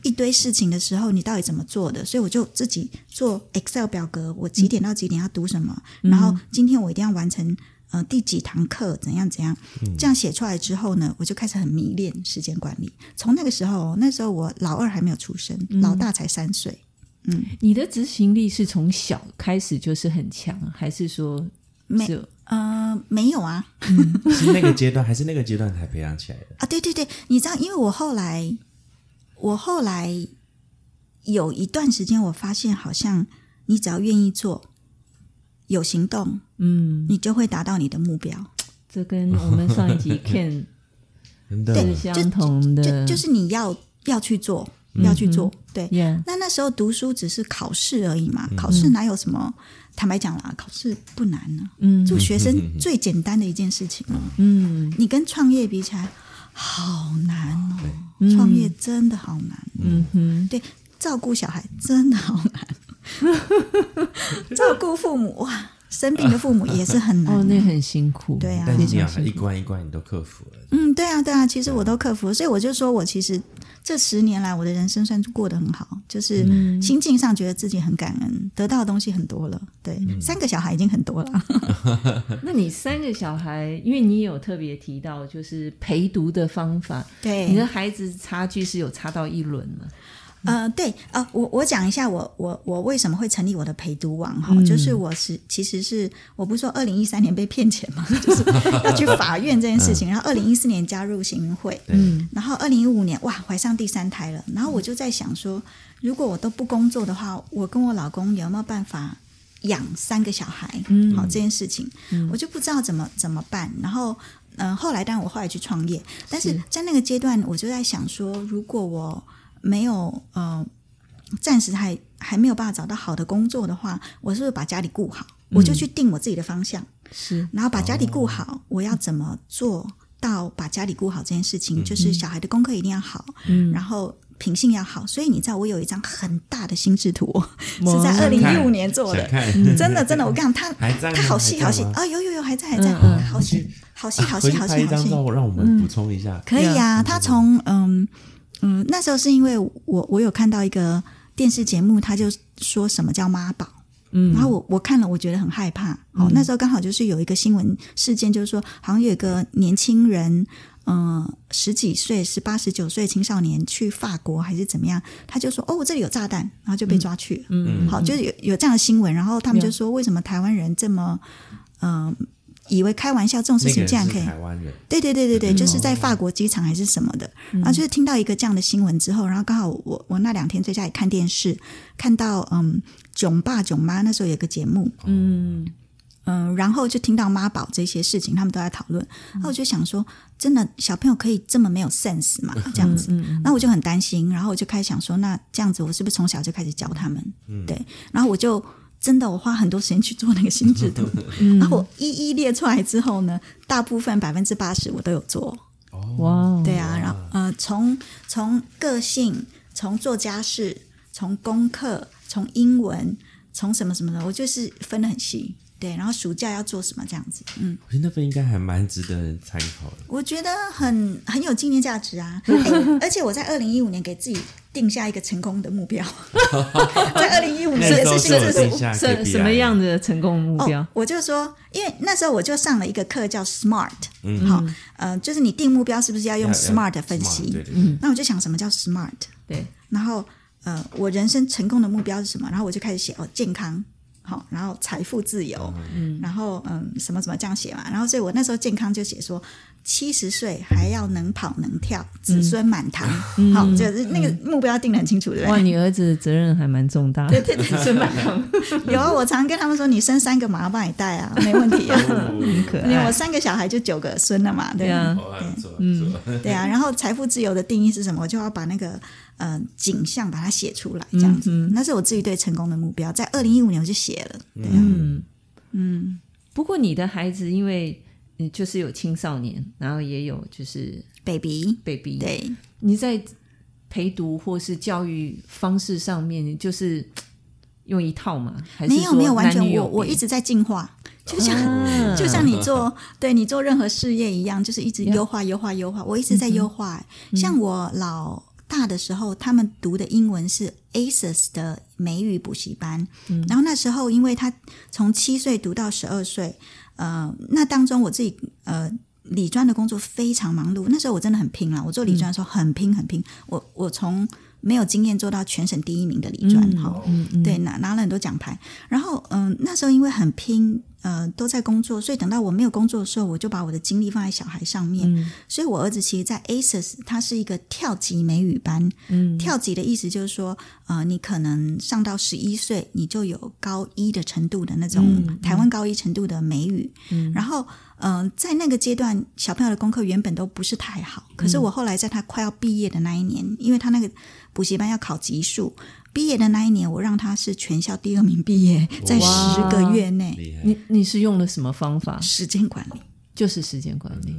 一堆事情的时候，你到底怎么做的？所以我就自己做 Excel 表格，我几点到几点要读什么，然后今天我一定要完成呃第几堂课，怎样怎样，这样写出来之后呢，我就开始很迷恋时间管理。从那个时候，那时候我老二还没有出生，老大才三岁。嗯，你的执行力是从小开始就是很强，还是说没？呃，没有啊，是那个阶段，还是那个阶段才培养起来的啊？对对对，你知道，因为我后来。我后来有一段时间，我发现好像你只要愿意做，有行动，嗯，你就会达到你的目标。这跟我们上一集 看 对相同的，就是你要要去做，要去做。对，那那时候读书只是考试而已嘛，考试哪有什么？坦白讲啦，考试不难呢，嗯，做学生最简单的一件事情嗯，你跟创业比起来。好难哦，创业真的好难。嗯哼，对，照顾小孩真的好难，照顾父母哇，生病的父母也是很难哦，那很辛苦。对啊，但是这样一关一关你都克服了。嗯，对啊，对啊，其实我都克服了，所以我就说我其实这十年来我的人生算是过得很好，就是嗯心境上觉得自己很感恩，得到的东西很多了。对，三个小孩已经很多了。那你三个小孩，因为你有特别提到，就是陪读的方法，对，你的孩子差距是有差到一轮了。呃，对呃，我我讲一下我我我为什么会成立我的陪读网哈，嗯。就是我是其实是我不是说二零一三年被骗钱嘛，就是要去法院这件事情，然后二零一四年加入行云会，嗯。然后二零一五年哇怀上第三胎了，然后我就在想说，如果我都不工作的话，我跟我老公有没有办法养三个小孩？嗯。好这件事情，我就不知道怎么怎么办，然后。嗯，后来当然我后来去创业，但是是。在那个阶段，我就在想说，如果我没有呃，暂时还还没有办法找到好的工作的话，我是不是把家里顾好？我就去定我自己的方向，是。然后把家里顾好，我要怎么做到把家里顾好这件事情？就是小孩的功课一定要好，嗯。然后品性要好。所以你知道，我有一张很大的心智图，是在二零一五年做的。真的，真的，我跟你讲，他他好细好细。啊，有有有，还在还在，嗯好细好细好细好细好细，一张照，让我们补充一下。可以啊，他从嗯嗯，那时候是因为我我有看到一个电视节目，他就说什么叫妈宝。嗯然后我我看了，我觉得很害怕。哦，那时候刚好就是有一个新闻事件，就是说好像有一个年轻人，嗯、十几岁、十八、十九岁青少年去法国还是怎么样，他就说哦，我这里有炸弹，然后就被抓去了。嗯好，就是有有这样的新闻，然后他们就说为什么台湾人这么嗯、以为开玩笑这种事情竟然可以是台湾人，对对对对对，嗯就是在法国机场还是什么的，然后就是听到一个这样的新闻之后，然后刚好我我那两天在家里看电视，看到嗯囧爸囧妈那时候有个节目，嗯嗯，然后就听到妈宝这些事情，他们都在讨论，然后我就想说，真的小朋友可以这么没有 sense 嘛？这样子，嗯那我就很担心，然后我就开始想说，那这样子我是不是从小就开始教他们？对，然后我就真的我花很多时间去做那个心智图，嗯然后我一一列出来之后呢，大部分百分之八十我都有做。哇哦对啊，然后呃，从从个性，从做家事，从功课，从英文，从什么什么的，我就是分得很细。对，然后暑假要做什么这样子，嗯，我觉得那份应该还蛮值得人参考的。我觉得很很有纪念价值啊。哎而且我在二零一五年给自己定下一个成功的目标，在二零一五年也是什 KPI 什么样的成功目标哦？，我就说，因为那时候我就上了一个课叫 SMART，嗯好，呃，就是你定目标是不是要用 SMART 分析？smart，对对对那我就想什么叫 SMART，对，然后呃，我人生成功的目标是什么？然后我就开始写哦，健康。好，然后财富自由，嗯，然后嗯，什么什么这样写嘛，然后所以我那时候健康就写说，七十岁还要能跑能跳，子孙满堂，好，就是那个目标定得很清楚，对不哇，你儿子责任还蛮重大。对对对，是蛮好有啊，我常跟他们说，你生三个马上帮你带啊，没问题啊。可因为我。三个小孩就九个孙了嘛，对对啊哦，还不错，不错。对啊，然后财富自由的定义是什么？我就要把那个呃景象把它写出来，这样子，那是我自己对成功的目标。在二零一五年我就写了，对啊，嗯嗯，不过你的孩子因为嗯就是有青少年，然后也有就是 baby，baby，对，你在陪读或是教育方式上面，就是用一套吗？还是没有没有完全我我一直在进化，就像、啊就像你做对你做任何事业一样，就是一直优化优化优化，我一直在优化、像我老大的时候，他们读的英文是 ASUS 的美语补习班，然后那时候因为他从七岁读到十二岁，呃，那当中我自己呃。理专的工作非常忙碌，那时候我真的很拼了。我做理专的时候很拼很拼，我我从没有经验做到全省第一名的理专哈、对，拿拿了很多奖牌。然后嗯、那时候因为很拼，呃，都在工作，所以等到我没有工作的时候，我就把我的精力放在小孩上面。所以我儿子其实，在 ASUS，他是一个跳级美语班。嗯，跳级的意思就是说，呃，你可能上到十一岁，你就有高一的程度的那种、台湾高一程度的美语。嗯，然后。嗯、呃，在那个阶段，小朋友的功课原本都不是太好，可是我后来在他快要毕业的那一年，因为他那个补习班要考级数，毕业的那一年，我让他是全校第二名毕业，在十个月内，你你是用了什么方法？时间管理就是时间管理。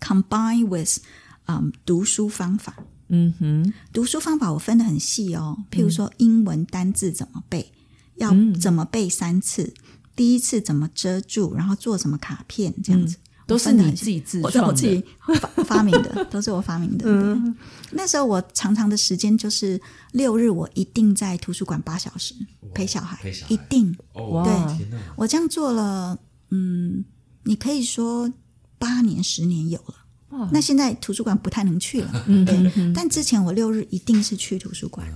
combine with 嗯读书方法。嗯哼，读书方法我分得很细哦，譬如说英文单字怎么背，要怎么背三次，第一次怎么遮住，然后做什么卡片这样子。都是你自己 自创的，自己发发明的，都是我发明的。嗯，那时候我常常的时间就是六日，我一定在图书馆八小时陪小孩，一定。哦，对，我这样做了，嗯，你可以说八年、十年有了。那现在图书馆不太能去了，对。但之前我六日一定是去图书馆。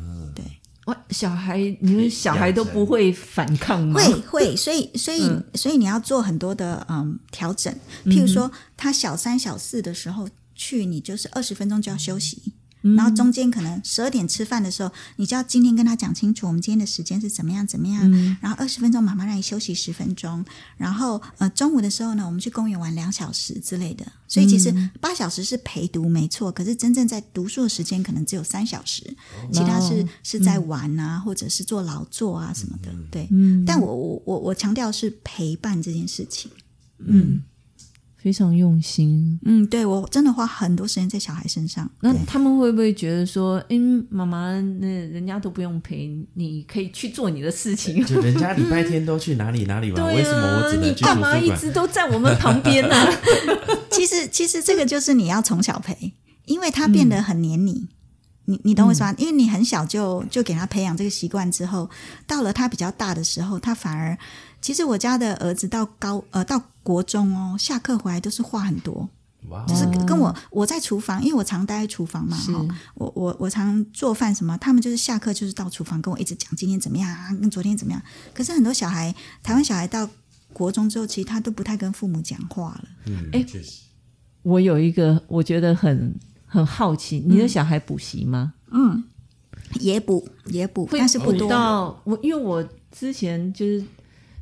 哇，小孩，你们小孩都不会反抗吗？会会，所以所以所以你要做很多的嗯调整。譬如说，他小三小四的时候去，你就是二十分钟就要休息。然后中间可能十二点吃饭的时候，你就要今天跟他讲清楚，我们今天的时间是怎么样怎么样。然后二十分钟，妈妈让你休息十分钟。然后呃，中午的时候呢，我们去公园玩两小时之类的。所以其实八小时是陪读没错，可是真正在读书的时间可能只有三小时，其他是是在玩啊，或者是做劳作啊什么的。对，但我我我我强调是陪伴这件事情。嗯。非常用心，嗯，对我真的花很多时间在小孩身上。那他们会不会觉得说，嗯，妈妈，那人家都不用陪，你可以去做你的事情？就 人家礼拜天都去哪里哪里玩，为什么我只能去干嘛一直都在我们旁边呢？其实，其实这个就是你要从小陪，因为他变得很黏你。你你懂我意思吗？因为你很小就就给他培养这个习惯之后，到了他比较大的时候，他反而。其实我家的儿子到高呃到国中哦，下课回来都是话很多，就是跟我我在厨房，因为我常待在厨房嘛，哈，我我我常做饭什么，他们就是下课就是到厨房跟我一直讲今天怎么样啊，跟昨天怎么样。可是很多小孩，台湾小孩到国中之后，其实他都不太跟父母讲话了。嗯，哎，确实，我有一个我觉得很很好奇，你的小孩补习吗？嗯，也补也补，但是不多。我因为我之前就是。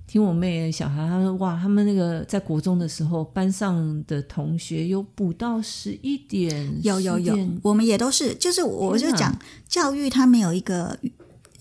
听我妹小孩，他说：“哇，他们那个在国中的时候，班上的同学有补到十一点，有有有，我们也都是，就是我就讲教育，他没有一个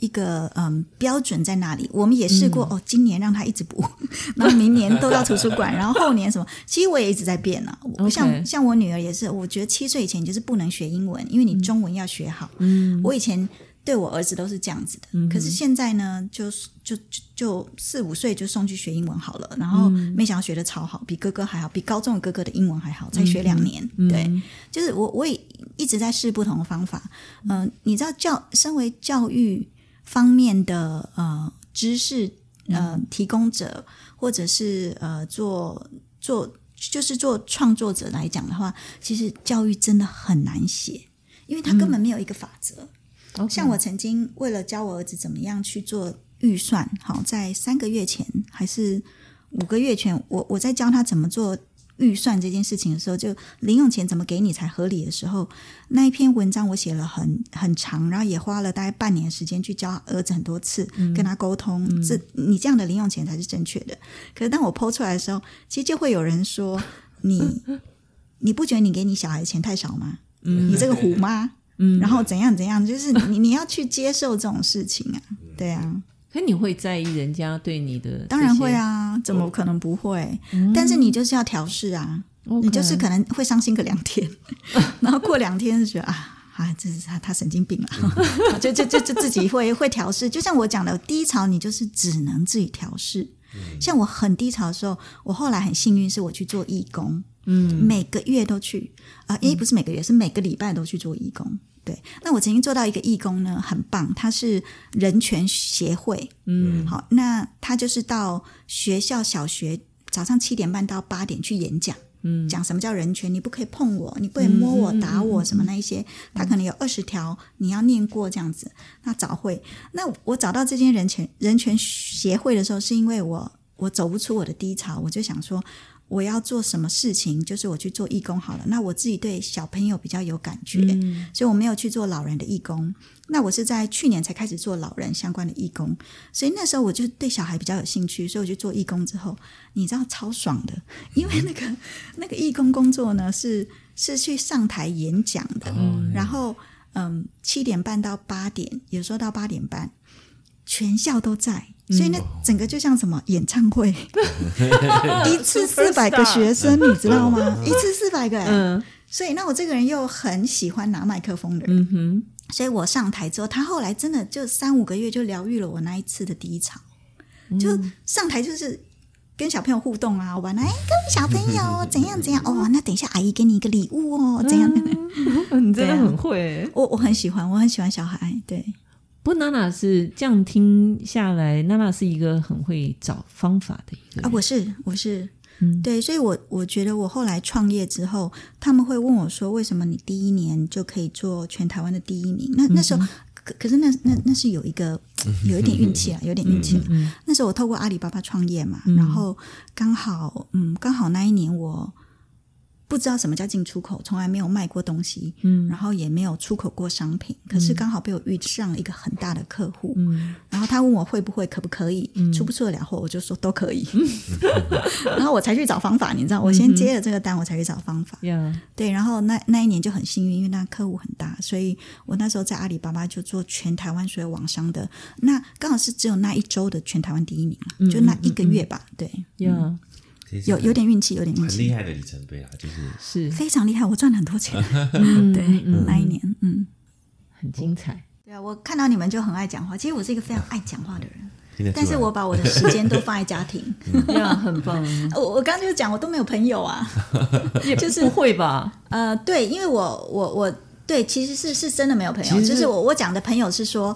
一个嗯标准在那里。我们也试过哦，今年让他一直补，然后明年都到图书馆，然后后年什么？其实我也一直在变呢。像像我女儿也是，我觉得七岁以前就是不能学英文，因为你中文要学好。嗯，我以前。对我儿子都是这样子的，可是现在呢，就是就就四五岁就送去学英文好了，然后没想到学的超好，比哥哥还好，比高中的哥哥的英文还好，才学两年。对，就是我我也一直在试不同的方法。嗯，你知道教身为教育方面的呃知识呃提供者，或者是呃做做就是做创作者来讲的话，其实教育真的很难写，因为他根本没有一个法则。像我曾经为了教我儿子怎么样去做预算，好，在三个月前还是五个月前，我我在教他怎么做预算这件事情的时候，就零用钱怎么给你才合理的时候，那一篇文章我写了很很长，然后也花了大概半年时间去教儿子很多次，跟他沟通，这你这样的零用钱才是正确的。可是当我剖出来的时候，其实就会有人说你 你不觉得你给你小孩钱太少吗？你这个虎妈。嗯，然后怎样怎样，就是你你要去接受这种事情啊，对啊。可你会在意人家对你的？当然会啊，怎么可能不会？但是你就是要调试啊，你就是可能会伤心个两天，然后过两天就觉得啊啊，这是他他神经病 了，就就就就自己会会调试。就像我讲的，低潮你就是只能自己调试。像我很低潮的时候，我后来很幸运，是我去做义工。嗯，每个月都去啊，因为不是每个月，是每个礼拜都去做义工。对，那我曾经做到一个义工呢，很棒，他是人权协会。嗯，好，那他就是到学校小学早上七点半到八点去演讲，嗯，讲什么叫人权，你不可以碰我，你不可以摸我、打我什么那一些，他可能有二十条你要念过这样子。那早会，那我找到这间人权人权协会的时候，是因为我我走不出我的低潮，我就想说。我要做什么事情，就是我去做义工好了。那我自己对小朋友比较有感觉，所以我没有去做老人的义工。那我是在去年才开始做老人相关的义工，所以那时候我就对小孩比较有兴趣，所以我去做义工之后，你知道超爽的，因为那个那个义工工作呢是是去上台演讲的，然后嗯七点半到八点，有时候到八点半，全校都在。所以那整个就像什么演唱会，一次四百个学生，你知道吗？一次四百个，嗯。所以那我这个人又很喜欢拿麦克风的人，嗯哼。所以我上台之后，他后来真的就三五个月就疗愈了我那一次的低潮。就上台就是跟小朋友互动啊，玩啊，哎，各位小朋友 怎样怎样哦，那等一下阿姨给你一个礼物哦，怎样？你真的很会，我我很喜欢，我很喜欢小孩，对。不，娜娜是这样听下来，娜娜是一个很会找方法的一个啊，我是我是，嗯，对，所以我我觉得我后来创业之后，他们会问我说，为什么你第一年就可以做全台湾的第一名？那那时候可可是那那那是有一个有一点运气啊，有点运气。那时候我透过阿里巴巴创业嘛，然后刚好嗯，刚好那一年我。不知道什么叫进出口，从来没有卖过东西，嗯，然后也没有出口过商品，可是刚好被我遇上了一个很大的客户，嗯，然后他问我会不会，可不可以，出不出得了货，我就说都可以，然后我才去找方法，你知道，我先接了这个单，我才去找方法，对，然后那那一年就很幸运，因为那客户很大，所以我那时候在阿里巴巴就做全台湾所有网商的，那刚好是只有那一周的全台湾第一名就那一个月吧，对，呀。有有点运气，有点运气，很厉害的里程碑啊，就是是非常厉害，我赚了很多钱。对，那一年，嗯，很精彩。对啊，我看到你们就很爱讲话。其实我是一个非常爱讲话的人，但是我把我的时间都放在家庭。呀，很棒。我我刚刚就讲，我都没有朋友啊，就是不会吧？呃，对，因为我我我对，其实是是真的没有朋友。就是我我讲的朋友是说，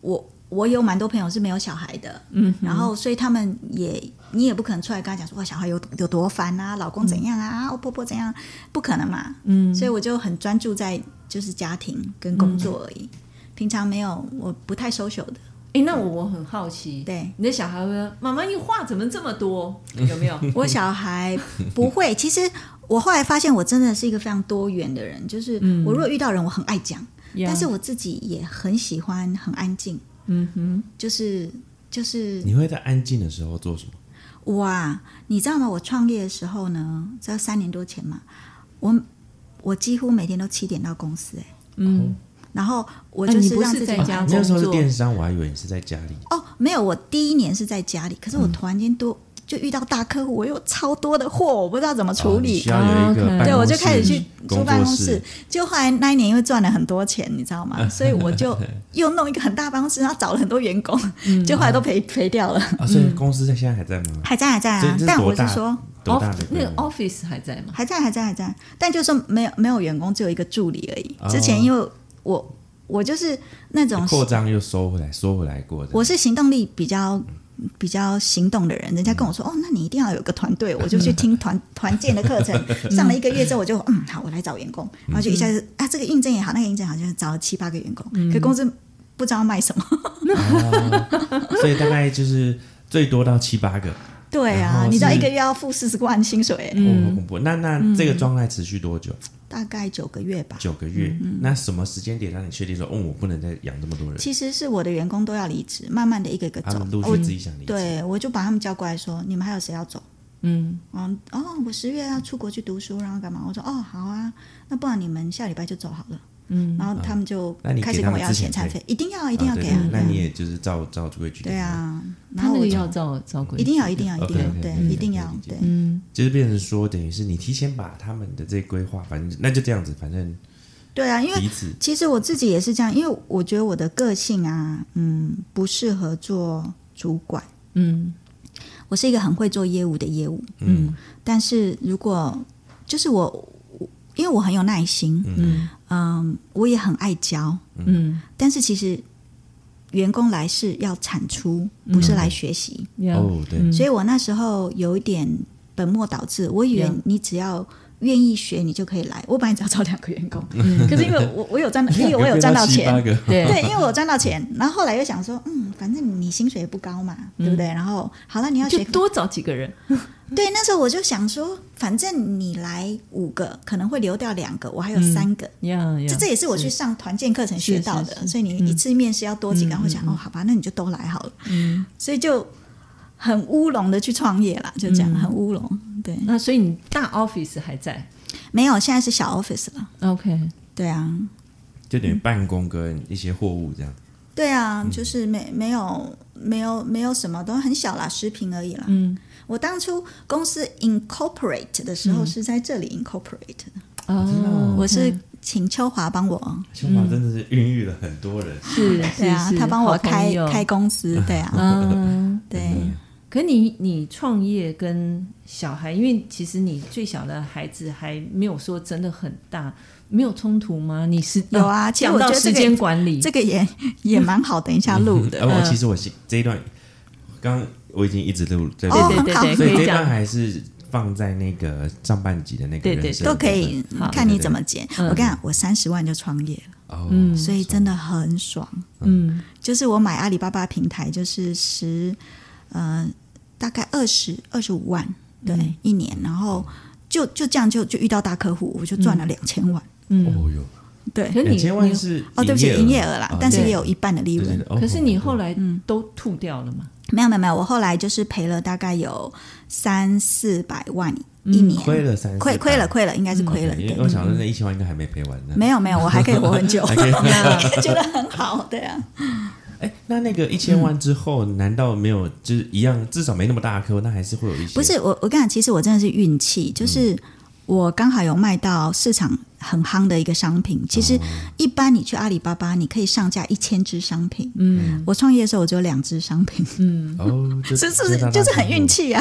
我我有蛮多朋友是没有小孩的，嗯，然后所以他们也。你也不可能出来跟他讲说，哇，小孩有有多烦啊，老公怎样啊，婆婆怎样，不可能嘛。嗯，所以我就很专注在就是家庭跟工作而已，平常没有，我不太 social 的。哎，那我我很好奇，对你的小孩说，妈妈，你话怎么这么多？有没有？我小孩不会。其实我后来发现，我真的是一个非常多元的人，就是我如果遇到人，我很爱讲，但是我自己也很喜欢很安静。嗯哼，就是就是，你会在安静的时候做什么？哇，你知道吗？我创业的时候呢，在三年多前嘛，我我几乎每天都七点到公司，哎，嗯，然后我就是让自己在家那时候是电商，我还以为你是在家里。哦，没有，我第一年是在家里，可是我突然间多。就遇到大客户，我有超多的货，我不知道怎么处理。需要有一个对，我就开始去租办公室。就后来那一年因为赚了很多钱，你知道吗？所以我就又弄一个很大办公室，然后找了很多员工，就后来都赔赔掉了。啊，所以公司在现在还在吗？还在还在啊，但我是说，那个 office 还在吗？还在还在还在，但就是没有没有员工，只有一个助理而已。之前因为我我就是那种扩张又收回来收回来过的，我是行动力比较。比较行动的人，人家跟我说：“哦，那你一定要有个团队。”我就去听团团建的课程，上了一个月之后，我就嗯好，我来找员工，然后就一下子啊，这个印证也好，那个印证好，就是找了七八个员工，可公司不知道卖什么，所以大概就是最多到七八个。对啊，你知道一个月要付四十万薪水，嗯，恐怖。那那这个状态持续多久？大概九个月吧。九个月，那什么时间点让你确定说，哦，我不能再养这么多人？其实是我的员工都要离职，慢慢的一个一个走，陆续自己想离职。对，我就把他们叫过来说，你们还有谁要走？嗯，嗯，哦，我十月要出国去读书，然后干嘛？我说，哦，好啊，那不然你们下礼拜就走好了。嗯，然后他们就开始跟我要遣餐费，一定要一定要给啊！那你也就是照照规矩。对啊，他那个要照照规矩，一定要一定要一定要对，一定要对。嗯，就是变成说，等于是你提前把他们的这规划，反正那就这样子，反正对啊，因为其实我自己也是这样，因为我觉得我的个性啊，嗯，不适合做主管。嗯，我是一个很会做业务的业务。嗯，但是如果就是我。因为我很有耐心，嗯嗯，我也很爱教，嗯，但是其实员工来是要产出，不是来学习，哦，对，所以我那时候有一点本末倒置，我以为你只要。愿意学你就可以来。我本来只要招两个员工，可是因为我我有赚，因为我有赚到钱，对对，因为我有赚到钱。然后后来又想说，嗯，反正你薪水也不高嘛，对不对？然后好了，你要学多找几个人。对，那时候我就想说，反正你来五个，可能会留掉两个，我还有三个。这这也是我去上团建课程学到的。所以你一次面试要多几个，会想哦，好吧，那你就都来好了。嗯，所以就。很乌龙的去创业了，就这样，很乌龙。对，那所以你大 office 还在？没有，现在是小 office 了。OK，对啊，就等于办公跟一些货物这样。对啊，就是没没有没有没有什么，都很小啦，十平而已啦。嗯，我当初公司 incorporate 的时候是在这里 incorporate 的。哦，我是请秋华帮我，秋华真的是孕育了很多人，是，对啊，他帮我开开公司，对啊，嗯，对。可你你创业跟小孩，因为其实你最小的孩子还没有说真的很大，没有冲突吗？你是有啊，讲到时间管理，这个也也蛮好，等一下录的。我其实我这一段刚我已经一直录，对对对对，所以这段还是。放在那个上半集的那个人生都可以，看你怎么剪。我跟你讲，我三十万就创业了，嗯，所以真的很爽。嗯，就是我买阿里巴巴平台，就是十，呃，大概二十二十五万，对，一年，然后就就这样就就遇到大客户，我就赚了两千万。嗯，哦哟，对，两千万是哦，对不起，营业额啦，但是也有一半的利润。可是你后来都吐掉了吗？没有没有没有，我后来就是赔了大概有三四百万一年，亏了三亏亏了亏了，应该是亏了。因为我想说那一千万应该还没赔完呢。没有没有，我还可以活很久，觉得很好，对啊。哎，那那个一千万之后，难道没有就是一样，至少没那么大的那还是会有一些？不是我我跟你讲，其实我真的是运气，就是我刚好有卖到市场。很夯的一个商品，其实一般你去阿里巴巴，你可以上架一千只商品。嗯，我创业的时候我只有两只商品。嗯，哦，是是不是就是很运气啊？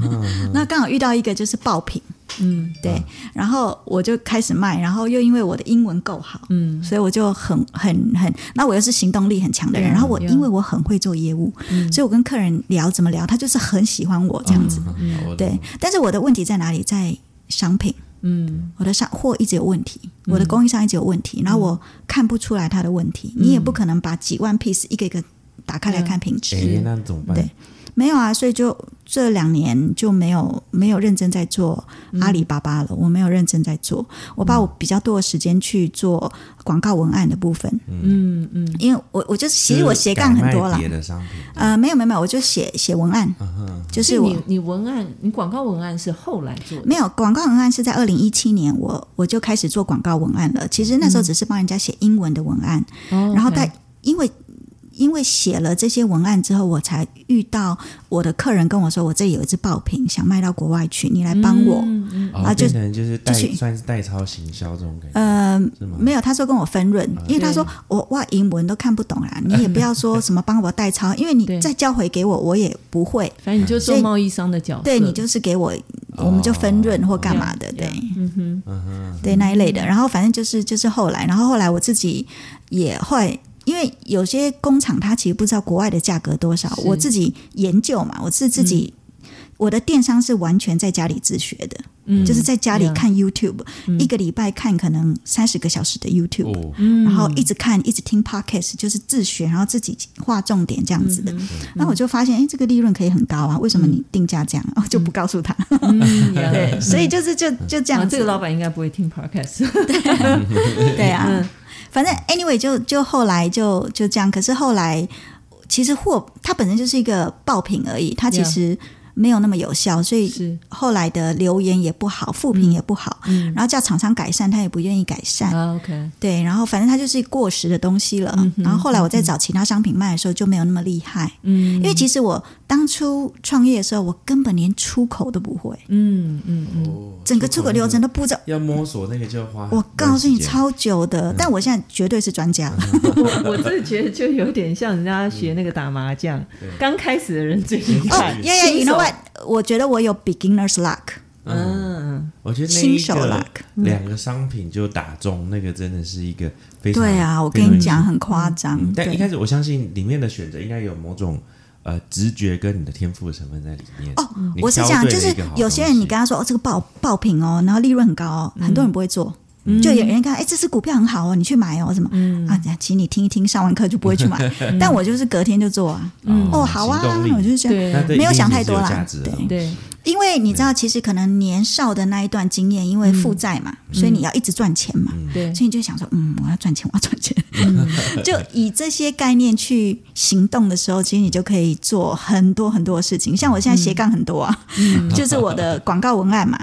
那刚好遇到一个就是爆品。嗯，对，然后我就开始卖，然后又因为我的英文够好，嗯，所以我就很很很，那我又是行动力很强的人，然后我因为我很会做业务，所以我跟客人聊怎么聊，他就是很喜欢我这样子。嗯对，但是我的问题在哪里？在商品。嗯，我的商货一直有问题，我的供应商一直有问题，然后我看不出来他的问题，你也不可能把几万 piece 一个一个打开来看品质，那怎么办？对。没有啊，所以就这两年就没有没有认真在做阿里巴巴了。我没有认真在做，我把我比较多的时间去做广告文案的部分。嗯嗯，因为我我就是其实我斜杠很多了。别的商品？呃，没有没有没有，我就写写文案。就是你你文案，你广告文案是后来做？没有，广告文案是在二零一七年，我我就开始做广告文案了。其实那时候只是帮人家写英文的文案，然后在因为。因为写了这些文案之后，我才遇到我的客人跟我说：“我这里有一支爆品，想卖到国外去，你来帮我。”然后就就是代算是代抄行销这种感觉。呃，没有，他说跟我分润，因为他说我哇英文都看不懂啊，你也不要说什么帮我代抄，因为你再交回给我，我也不会。反正你就做贸易商的角色，对你就是给我，我们就分润或干嘛的，对，嗯哼，对那一类的。然后反正就是就是后来，然后后来我自己也会。因为有些工厂它其实不知道国外的价格多少，我自己研究嘛，我是自己，我的电商是完全在家里自学的，嗯，就是在家里看 YouTube，一个礼拜看可能三十个小时的 YouTube，然后一直看，一直听 Podcast，就是自学，然后自己画重点这样子的。那我就发现，哎，这个利润可以很高啊，为什么你定价这样？哦，就不告诉他。对，所以就是就就这样。这个老板应该不会听 Podcast。对。啊。反正 anyway 就就后来就就这样，可是后来其实货它本身就是一个爆品而已，它其实。没有那么有效，所以后来的留言也不好，复评也不好，然后叫厂商改善，他也不愿意改善。OK，对，然后反正它就是过时的东西了。然后后来我在找其他商品卖的时候就没有那么厉害。嗯，因为其实我当初创业的时候，我根本连出口都不会。嗯嗯嗯，整个出口流程都不知道。要摸索那个就花。我告诉你，超久的，但我现在绝对是专家了。我我真的觉得就有点像人家学那个打麻将，刚开始的人最厉害，新手。我觉得我有 beginner's luck，嗯，我觉得新手 luck，两个商品就打中，那个真的是一个非常对啊，我跟你讲很夸张。但一开始我相信里面的选择应该有某种呃直觉跟你的天赋的成分在里面。哦，我是想就是有些人你跟他说哦这个爆爆品哦，然后利润很高哦，很多人不会做。就有人看，哎，这只股票很好哦，你去买哦，什么啊？请你听一听，上完课就不会去买。但我就是隔天就做啊。哦，好啊，我就是这样，没有想太多啦。对。因为你知道，其实可能年少的那一段经验，因为负债嘛，所以你要一直赚钱嘛，对，所以你就想说，嗯，我要赚钱，我要赚钱，就以这些概念去行动的时候，其实你就可以做很多很多的事情。像我现在斜杠很多啊，就是我的广告文案嘛，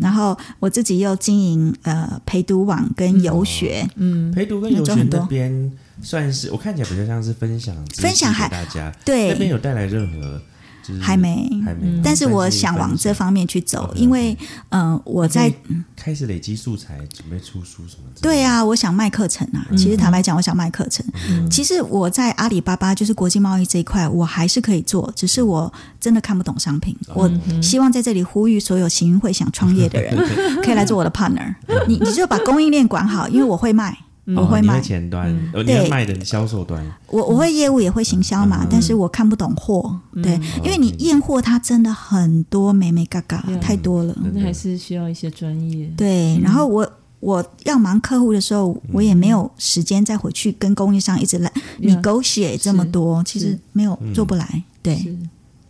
然后我自己又经营呃陪读网跟游学，嗯，陪读跟游学那边算是我看起来比较像是分享，分享给大家，对。那边有带来任何。就是还没，还没，但是我想往这方面去走，因为嗯，我在开始累积素材，准备出书什么的？对啊，我想卖课程啊。其实坦白讲，我想卖课程。其实我在阿里巴巴就是国际贸易这一块，我还是可以做，只是我真的看不懂商品。我希望在这里呼吁所有行运会想创业的人，可以来做我的 partner。你你就把供应链管好，因为我会卖。我会卖前端，对。卖的销售端。我我会业务也会行销嘛，但是我看不懂货，对，因为你验货它真的很多，美美嘎嘎太多了，那还是需要一些专业。对，然后我我要忙客户的时候，我也没有时间再回去跟供应商一直来你狗血这么多，其实没有做不来，对。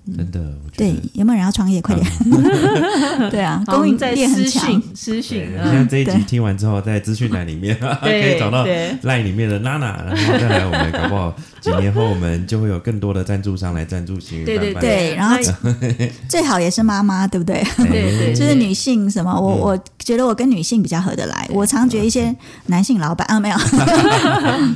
真的，对，有没有人要创业？快点！对啊，供应链很强。私讯，现在这一集听完之后，在资讯栏里面 可以找到 LINE 里面的娜娜，然后再来我们搞不好几年后我们就会有更多的赞助商来赞助新对对对，然后最好也是妈妈，对不对？对对，就是女性什么？我我觉得我跟女性比较合得来。我常觉得一些男性老板啊，没有。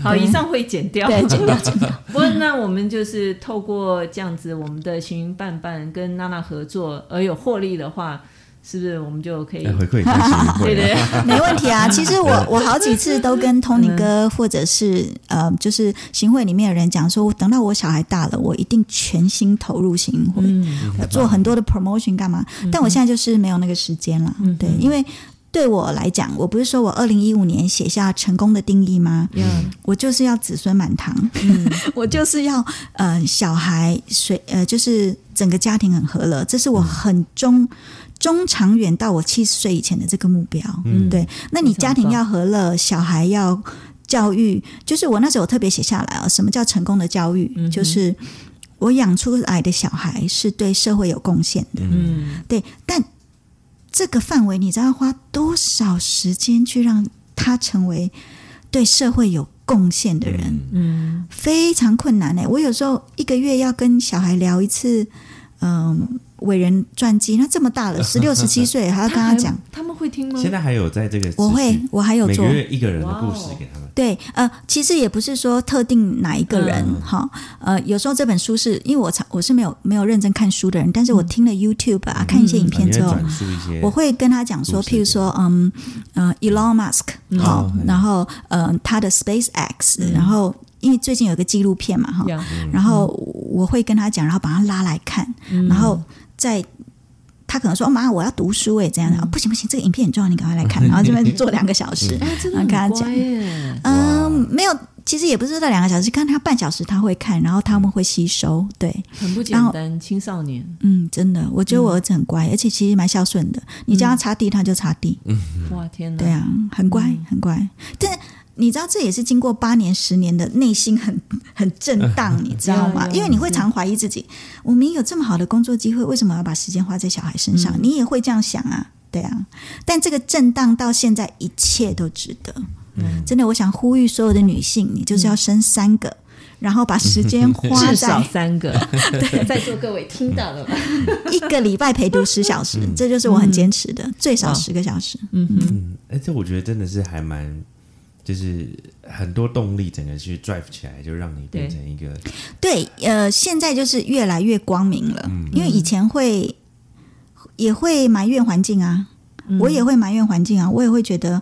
好，以上会剪掉，对，剪掉剪掉。不过那我们就是透过这样子，我们的新伴伴跟娜娜合作而有获利的话，是不是我们就可以回馈？对对，没问题啊。其实我我好几次都跟 Tony 哥或者是呃，就是行会里面的人讲说，等到我小孩大了，我一定全心投入行会，做很多的 promotion 干嘛？但我现在就是没有那个时间了。对，因为。对我来讲，我不是说我二零一五年写下成功的定义吗？嗯，我就是要子孙满堂，嗯，我就是要呃小孩随呃就是整个家庭很和乐，这是我很中中长远到我七十岁以前的这个目标。嗯，对，那你家庭要和乐，小孩要教育，就是我那时候特别写下来啊，什么叫成功的教育？就是我养出来的小孩是对社会有贡献的。嗯，对，但。这个范围，你知道花多少时间去让他成为对社会有贡献的人？嗯，非常困难呢。我有时候一个月要跟小孩聊一次，嗯。伟人传记，那这么大了，十六十七岁，还要跟他讲，他们会听吗？现在还有在这个，我会，我还有做。每个月一个人的故事给他们。对，呃，其实也不是说特定哪一个人哈，呃，有时候这本书是因为我我是没有没有认真看书的人，但是我听了 YouTube 啊，看一些影片之后，我会跟他讲说，譬如说，嗯呃，Elon Musk 好，然后呃，他的 SpaceX，然后。因为最近有个纪录片嘛，哈，然后我会跟他讲，然后把他拉来看，然后在他可能说：“妈，我要读书诶，这样。的不行不行，这个影片很重要，你赶快来看。”然后这边坐两个小时，然后跟他讲，嗯，没有，其实也不是到两个小时，看他半小时他会看，然后他们会吸收，对，很不简单，青少年，嗯，真的，我觉得我儿子很乖，而且其实蛮孝顺的，你叫他擦地他就擦地，哇天哪，对啊，很乖很乖，但。你知道这也是经过八年、十年的内心很 很震荡，你知道吗？因为你会常怀疑自己：我明明有这么好的工作机会，为什么要把时间花在小孩身上？你也会这样想啊，对啊。但这个震荡到现在，一切都值得。嗯真的，我想呼吁所有的女性，你就是要生三个，然后把时间花在 至少三个。对在座各位听到了吗？一个礼拜陪读十小时，这就是我很坚持的，最少十个小时。嗯嗯，哎，这我觉得真的是还蛮。就是很多动力，整个去 drive 起来，就让你变成一个对呃，现在就是越来越光明了。因为以前会也会埋怨环境啊，我也会埋怨环境啊，我也会觉得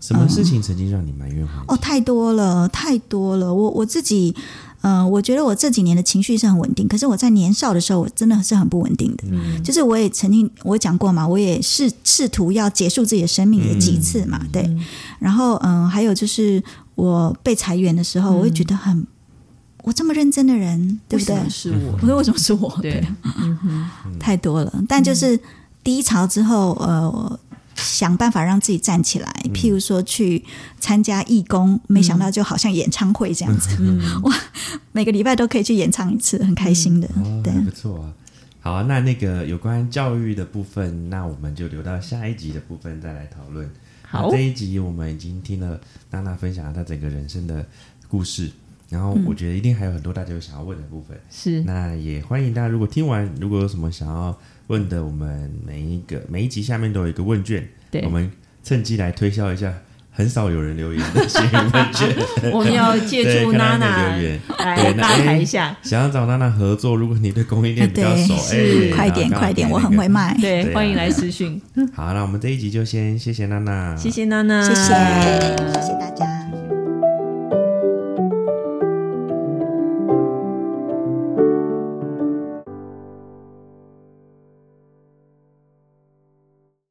什么事情曾经让你埋怨环境？哦，太多了，太多了。我我自己。嗯，我觉得我这几年的情绪是很稳定，可是我在年少的时候，我真的是很不稳定的。嗯，就是我也曾经我讲过嘛，我也试试图要结束自己的生命有几次嘛，对。然后嗯，还有就是我被裁员的时候，我会觉得很，我这么认真的人，对不对？是我，我 说为什么是我？对，太多了。但就是低潮之后，呃。想办法让自己站起来，譬如说去参加义工，没想到就好像演唱会这样子，哇！每个礼拜都可以去演唱一次，很开心的，对，不错啊。好啊，那那个有关教育的部分，那我们就留到下一集的部分再来讨论。好，这一集我们已经听了娜娜分享了她整个人生的故事，然后我觉得一定还有很多大家有想要问的部分，是。那也欢迎大家如果听完，如果有什么想要。问的，我们每一个每一集下面都有一个问卷，我们趁机来推销一下很少有人留言的幸运问卷，我们要借助娜娜留言来拉抬一下。想要找娜娜合作，如果你对供应链比较熟，哎，快点快点，我很会卖。对，欢迎来私讯。好，那我们这一集就先谢谢娜娜，谢谢娜娜，谢谢，谢谢大家。